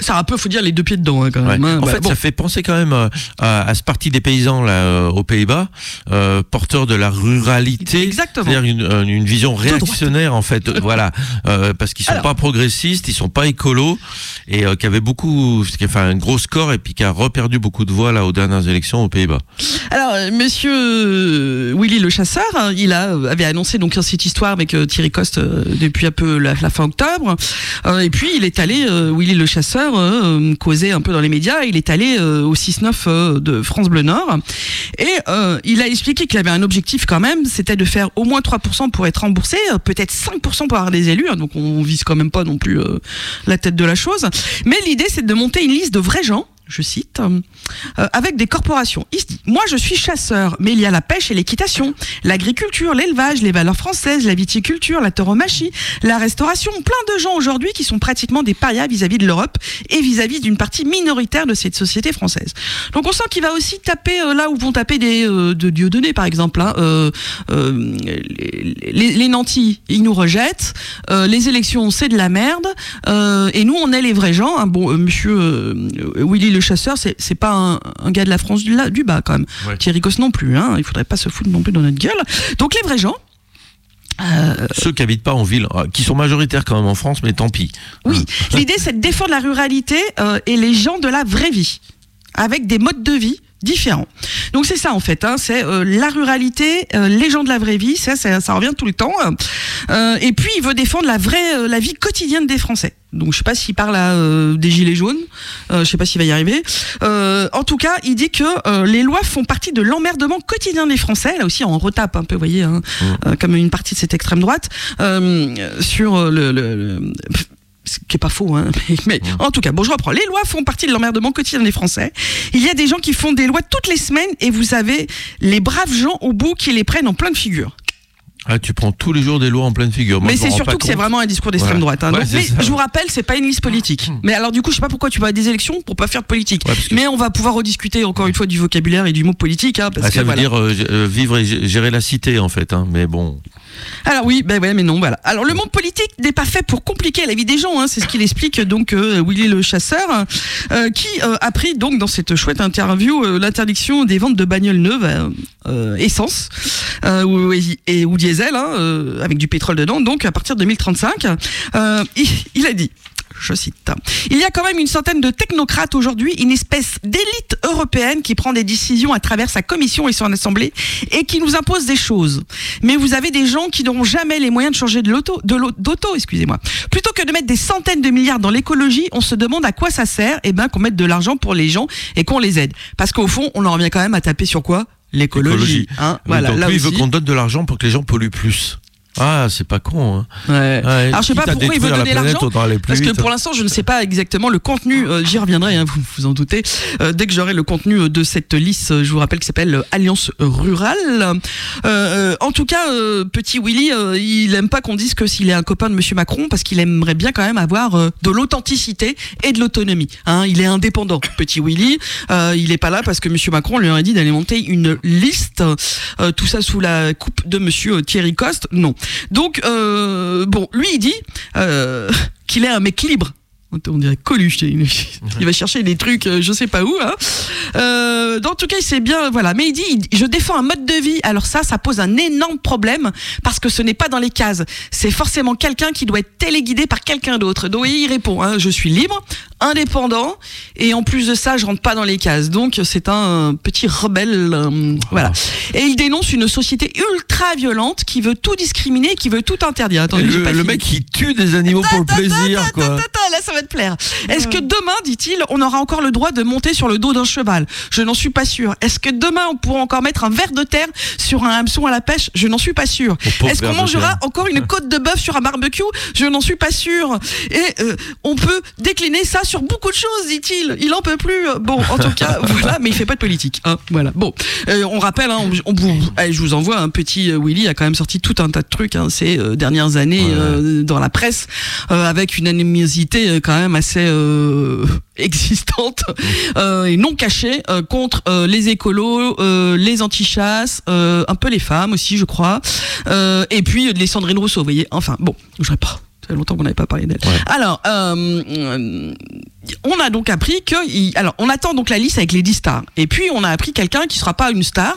ça a un peu, faut dire, les deux pieds dedans hein, quand même. Hein. En bah, fait, ça fait penser quand même euh, à, ce parti des paysans là euh, aux Pays-Bas, euh, porteur de la ruralité, c'est-à-dire une, une, vision réactionnaire en fait, voilà, parce qu'ils sont pas progressistes, ils sont pas écolos et qui avait beaucoup, qui a fait un gros score et puis qui a reperdu beaucoup de voix là aux dernières élections aux Pays-Bas. Alors, Monsieur Willy le chasseur, hein, il a avait annoncé donc cette histoire avec Thierry Coste depuis un peu la, la fin octobre, et puis il est allé Willy le chasseur euh, causait un peu dans les médias. Il est allé euh, au 6-9 euh, de France Bleu Nord et il a expliqué qu'il avait un objectif quand même, c'était de faire au moins 3% pour être remboursé, peut-être 5% pour avoir des élus. Hein, donc on vise quand même pas non plus la tête de la chose. Mais l'idée c'est de monter une liste de vrais gens je cite, euh, avec des corporations. Moi je suis chasseur, mais il y a la pêche et l'équitation, l'agriculture, l'élevage, les valeurs françaises, la viticulture, la tauromachie, la restauration, plein de gens aujourd'hui qui sont pratiquement des parias vis-à-vis de l'Europe et vis-à-vis d'une partie minoritaire de cette société française. Donc on sent qu'il va aussi taper euh, là où vont taper des euh, de Dieudonné par exemple. Hein, les, les, nantis, ils nous rejettent. les élections, c'est de la merde. et nous, on est les vrais gens. Hein. Bon, monsieur Willy chasseur, c'est pas un, gars de la France du, du bas quand même. Thierry Gosse non plus. Hein. Il faudrait pas se foutre non plus dans notre gueule. Donc les vrais gens. Euh, Ceux qui habitent pas en ville, euh, qui sont majoritaires quand même en France, mais tant pis. Oui, hein. l'idée c'est de défendre la ruralité euh, et les gens de la vraie vie, avec des modes de vie différents. Donc c'est ça en fait, hein, c'est la ruralité, les gens de la vraie vie, ça, ça, ça revient tout le temps. et puis il veut défendre la vraie, la vie quotidienne des Français. Donc je sais pas s'il parle à, euh, des gilets jaunes, euh, je sais pas s'il va y arriver. Euh, en tout cas, il dit que euh, les lois font partie de l'emmerdement quotidien des Français. Là aussi, on retape un peu, vous voyez, hein, mmh. comme une partie de cette extrême droite sur le, le, ce qui est pas faux, hein, mais, mmh. en tout cas, bon, je reprends. Les lois font partie de l'emmerdement quotidien des Français. Il y a des gens qui font des lois toutes les semaines et vous avez les braves gens au bout qui les prennent en plein de figure. Ah, tu prends tous les jours des lois en pleine figure. mais c'est surtout que c'est vraiment un discours d'extrême droite. Hein. mais je vous rappelle, c'est pas une liste politique. Hmm. Mais alors du coup, je sais pas pourquoi tu vas à des élections pour pas faire de politique. Mais on va pouvoir rediscuter encore une fois du vocabulaire et du mot politique. Hein, parce ah, ça veut dire euh, euh, vivre et gérer la cité en fait. Hein. Mais bon. Alors oui, ben mais non, voilà. Alors le monde politique n'est pas fait pour compliquer la vie des gens, hein, c'est ce qu'il explique donc euh, Willy le chasseur, euh, qui euh, a pris donc dans cette chouette interview l'interdiction des ventes de bagnoles neuves essence ou, et, ou diesel hein, avec du pétrole dedans, donc à partir de 2035. il a dit je cite. Il y a quand même une centaine de technocrates aujourd'hui, une espèce d'élite européenne qui prend des décisions à travers sa commission et son assemblée et qui nous impose des choses. Mais vous avez des gens qui n'auront jamais les moyens de changer de l'auto, d'auto, excusez-moi. Plutôt que de mettre des centaines de milliards dans l'écologie, on se demande à quoi ça sert, et ben qu'on mette de l'argent pour les gens et qu'on les aide. Parce qu'au fond, on en revient quand même à taper sur quoi? L'écologie. Hein? Voilà, donc lui, il veut qu'on donne de l'argent pour que les gens polluent plus. Ah, c'est pas con. Hein. Ouais. Ouais, Alors je sais pas pourquoi il veut donner l'argent. Parce que vite. pour l'instant, je ne sais pas exactement le contenu. euh, J'y reviendrai, hein, vous vous en doutez. Euh, dès que j'aurai le contenu euh, de cette liste, je vous rappelle qui s'appelle Alliance Rurale. Euh, en tout cas, petit Willy, il aime pas qu'on dise que s'il est un copain de Monsieur Macron, parce qu'il aimerait bien quand même avoir de l'authenticité et de l'autonomie. Hein, il est indépendant, petit Willy. Il est pas là parce que Monsieur Macron lui aurait dit d'aller monter une liste. Tout ça sous la coupe de Monsieur Thierry Coste. Non. Donc euh, bon, lui il dit euh, qu'il est un mec. On dirait Coluche, il va chercher des trucs, euh, je sais pas où. Hein. Euh, en tout cas, c'est bien, voilà. Mais il dit, je défends un mode de vie. Alors ça, ça pose un énorme problème parce que ce n'est pas dans les cases. C'est forcément quelqu'un qui doit être téléguidé par quelqu'un d'autre. Donc il répond, hein, je suis libre, indépendant, et en plus de ça, je rentre pas dans les cases. Donc c'est un petit rebelle, euh, voilà. Et il dénonce une société ultra violente qui veut tout discriminer, qui veut tout interdire. Attendez, le, pas le mec qui tue des animaux pour le plaisir, quoi. Attends, là, ça va te plaire. Est-ce que demain, dit-il, on aura encore le droit de monter sur le dos d'un cheval? Je n'en suis pas sûr. Est-ce que demain, on pourra encore mettre un verre de terre sur un hameçon à la pêche? Je n'en suis pas sûr. Est-ce qu'on mangera encore une côte de bœuf sur un barbecue? Je n'en suis pas sûr. Et euh, on peut décliner ça sur beaucoup de choses, dit-il. Il en peut plus. Bon, en tout cas, voilà, mais il fait pas de politique. hein. voilà. Bon, Euh, on rappelle, hein, on, on- allez, je vous envoie un petit euh, Willy a quand même sorti tout un tas de trucs hein, ces euh, dernières années euh, dans la presse euh, avec une animosité euh, quand même assez euh, existante euh, et non cachée euh, contre les écolos, les antichasses, un peu les femmes aussi, je crois, et puis les Sandrine Rousseau, vous voyez. Enfin, bon, je pas. Fait longtemps qu'on n'avait pas parlé d'elle. Alors, euh, on a donc appris que, il- alors, on attend donc la liste avec les 10 stars. Et puis, on a appris quelqu'un qui sera pas une star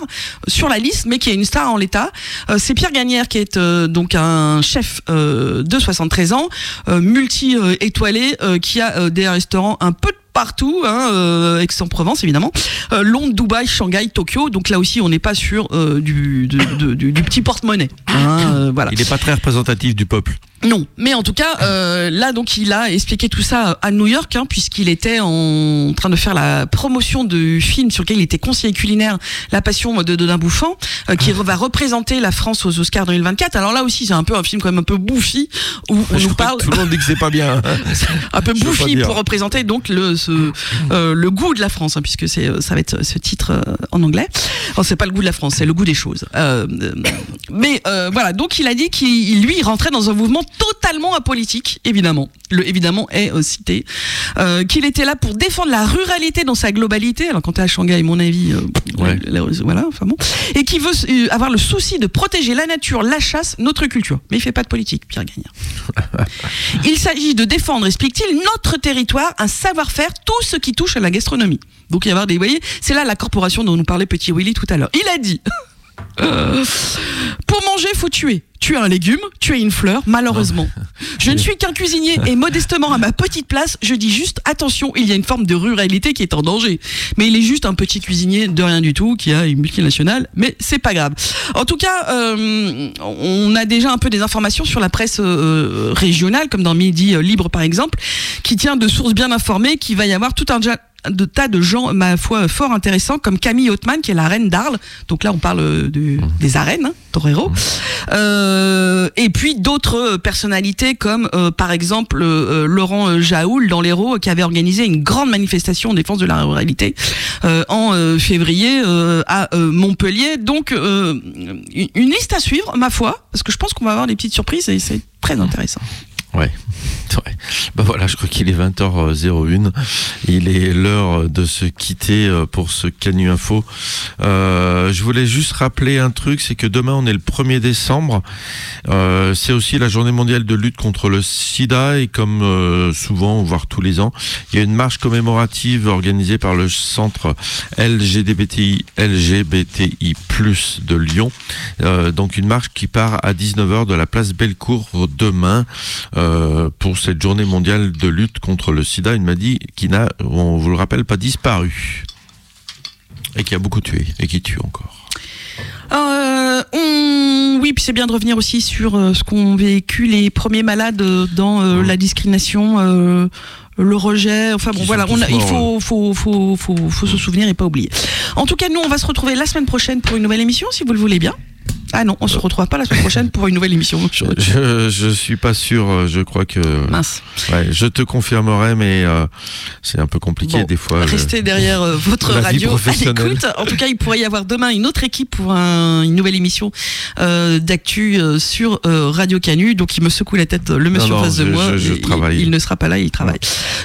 sur la liste, mais qui est une star en l'état. Euh, c'est Pierre Gagnère qui est euh, donc un chef de 73 ans, multi-étoilé, qui a des restaurants un peu de partout, hein, euh, Aix-en-Provence évidemment, euh, Londres, Dubaï, Shanghai, Tokyo. Donc là aussi, on n'est pas sur euh, du, de- de- du, du petit porte-monnaie. hein, euh, voilà. Il n'est pas très représentatif du peuple. Non, mais en tout cas, euh, là donc il a expliqué tout ça à New York, hein, puisqu'il était en train de faire la promotion du film sur lequel il était conseiller culinaire, La Passion de Dodin Bouffant, euh, qui va représenter la France aux Oscars 2024. Alors là aussi, c'est un peu un film quand même un peu bouffi où on Je nous parle que Tout le monde dit que c'est pas bien. un peu bouffi pour représenter donc le euh, le goût de la France, hein, puisque c'est euh, ça va être ce titre euh, en anglais. Enfin, c'est pas le goût de la France, c'est le goût des choses. Mais voilà, donc il a dit qu'il lui il rentrait dans un mouvement totalement apolitique, évidemment. Le évidemment est cité. Qu'il était là pour défendre la ruralité dans sa globalité. Alors quand t'es à Shanghai, mon avis, Ouais. la- la- voilà, enfin bon. Et qui veut avoir le souci de protéger la nature, la chasse, notre culture. Mais il fait pas de politique, Pierre Gagnard. Il s'agit de défendre, explique-t-il, notre territoire, un savoir-faire, tout ce qui touche à la gastronomie. Donc il y avoir des, voyez, c'est là la corporation dont nous parlait Petit Willy tout à l'heure. Il a dit, euh, pour manger, faut tuer. Tuer un légume, tuer une fleur, malheureusement. Je ne suis qu'un cuisinier et modestement à ma petite place, je dis juste attention, il y a une forme de ruralité qui est en danger. Mais il est juste un petit cuisinier de rien du tout qui a une multinationale, mais c'est pas grave. En tout cas, euh, on a déjà un peu des informations sur la presse euh, régionale, comme dans Midi Libre par exemple, qui tient de sources bien informées qu'il va y avoir tout un de tas de gens, ma foi, fort intéressants, comme Camille Hautemann, qui est la reine d'Arles. Donc là, on parle euh, de- des arènes, hein, torero. Euh, et puis d'autres personnalités, comme euh, par exemple euh, Laurent euh, Jaoul dans l'Hérault, qui avait organisé une grande manifestation en défense de la ruralité euh, en euh, février euh, à euh, Montpellier. Donc euh, une une liste à suivre, ma foi, parce que je pense qu'on va avoir des petites surprises et c'est très intéressant. Ouais. ouais. Bah voilà, je crois qu'il est 20h01. Il est l'heure de se quitter euh, pour ce Canu Info. Euh, je voulais juste rappeler un truc, c'est que demain on est le 1er décembre. Euh, c'est aussi la journée mondiale de lutte contre le sida et comme souvent, voire tous les ans, il y a une marche commémorative organisée par le centre LGBTI, LGBTI+, de Lyon. Donc une marche qui part à 19h de la place Bellecour demain pour cette journée mondiale de lutte contre le sida, une maladie qui n'a, on vous le rappelle, pas disparu et qui a beaucoup tué et qui tue encore. Euh, on- Oui, puis c'est bien de revenir aussi sur euh, ce qu'ont vécu les premiers malades euh, dans euh, la discrimination. euh, le rejet, enfin bon voilà, on a- il morts, faut, faut, faut, faut, faut se souvenir et pas oublier. En tout cas, nous on va se retrouver la semaine prochaine pour une nouvelle émission, si vous le voulez bien. Ah non, on se retrouvera pas la semaine prochaine pour une nouvelle émission. Je- Je, suis pas sûr, je crois que. Mince. Ouais, je te confirmerai, mais euh, c'est un peu compliqué Bon, des fois. Restez derrière euh, votre la radio à l'écoute. En tout cas, il pourrait y avoir demain une autre équipe pour un- une nouvelle émission euh, d'actu sur Radio Canu. Donc, il me secoue la tête, le monsieur non, en face de je- moi. je- Il- ne sera pas là, il travaille.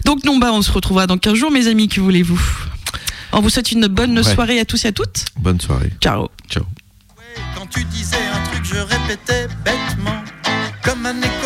Donc, non, bah, on se retrouvera dans 15 jours, mes amis. Que voulez-vous? On vous souhaite une bonne Ouais. soirée à tous et à toutes. Bonne soirée. Ciao. Ciao. Quand tu disais un truc, je répétais bêtement, comme un écolo.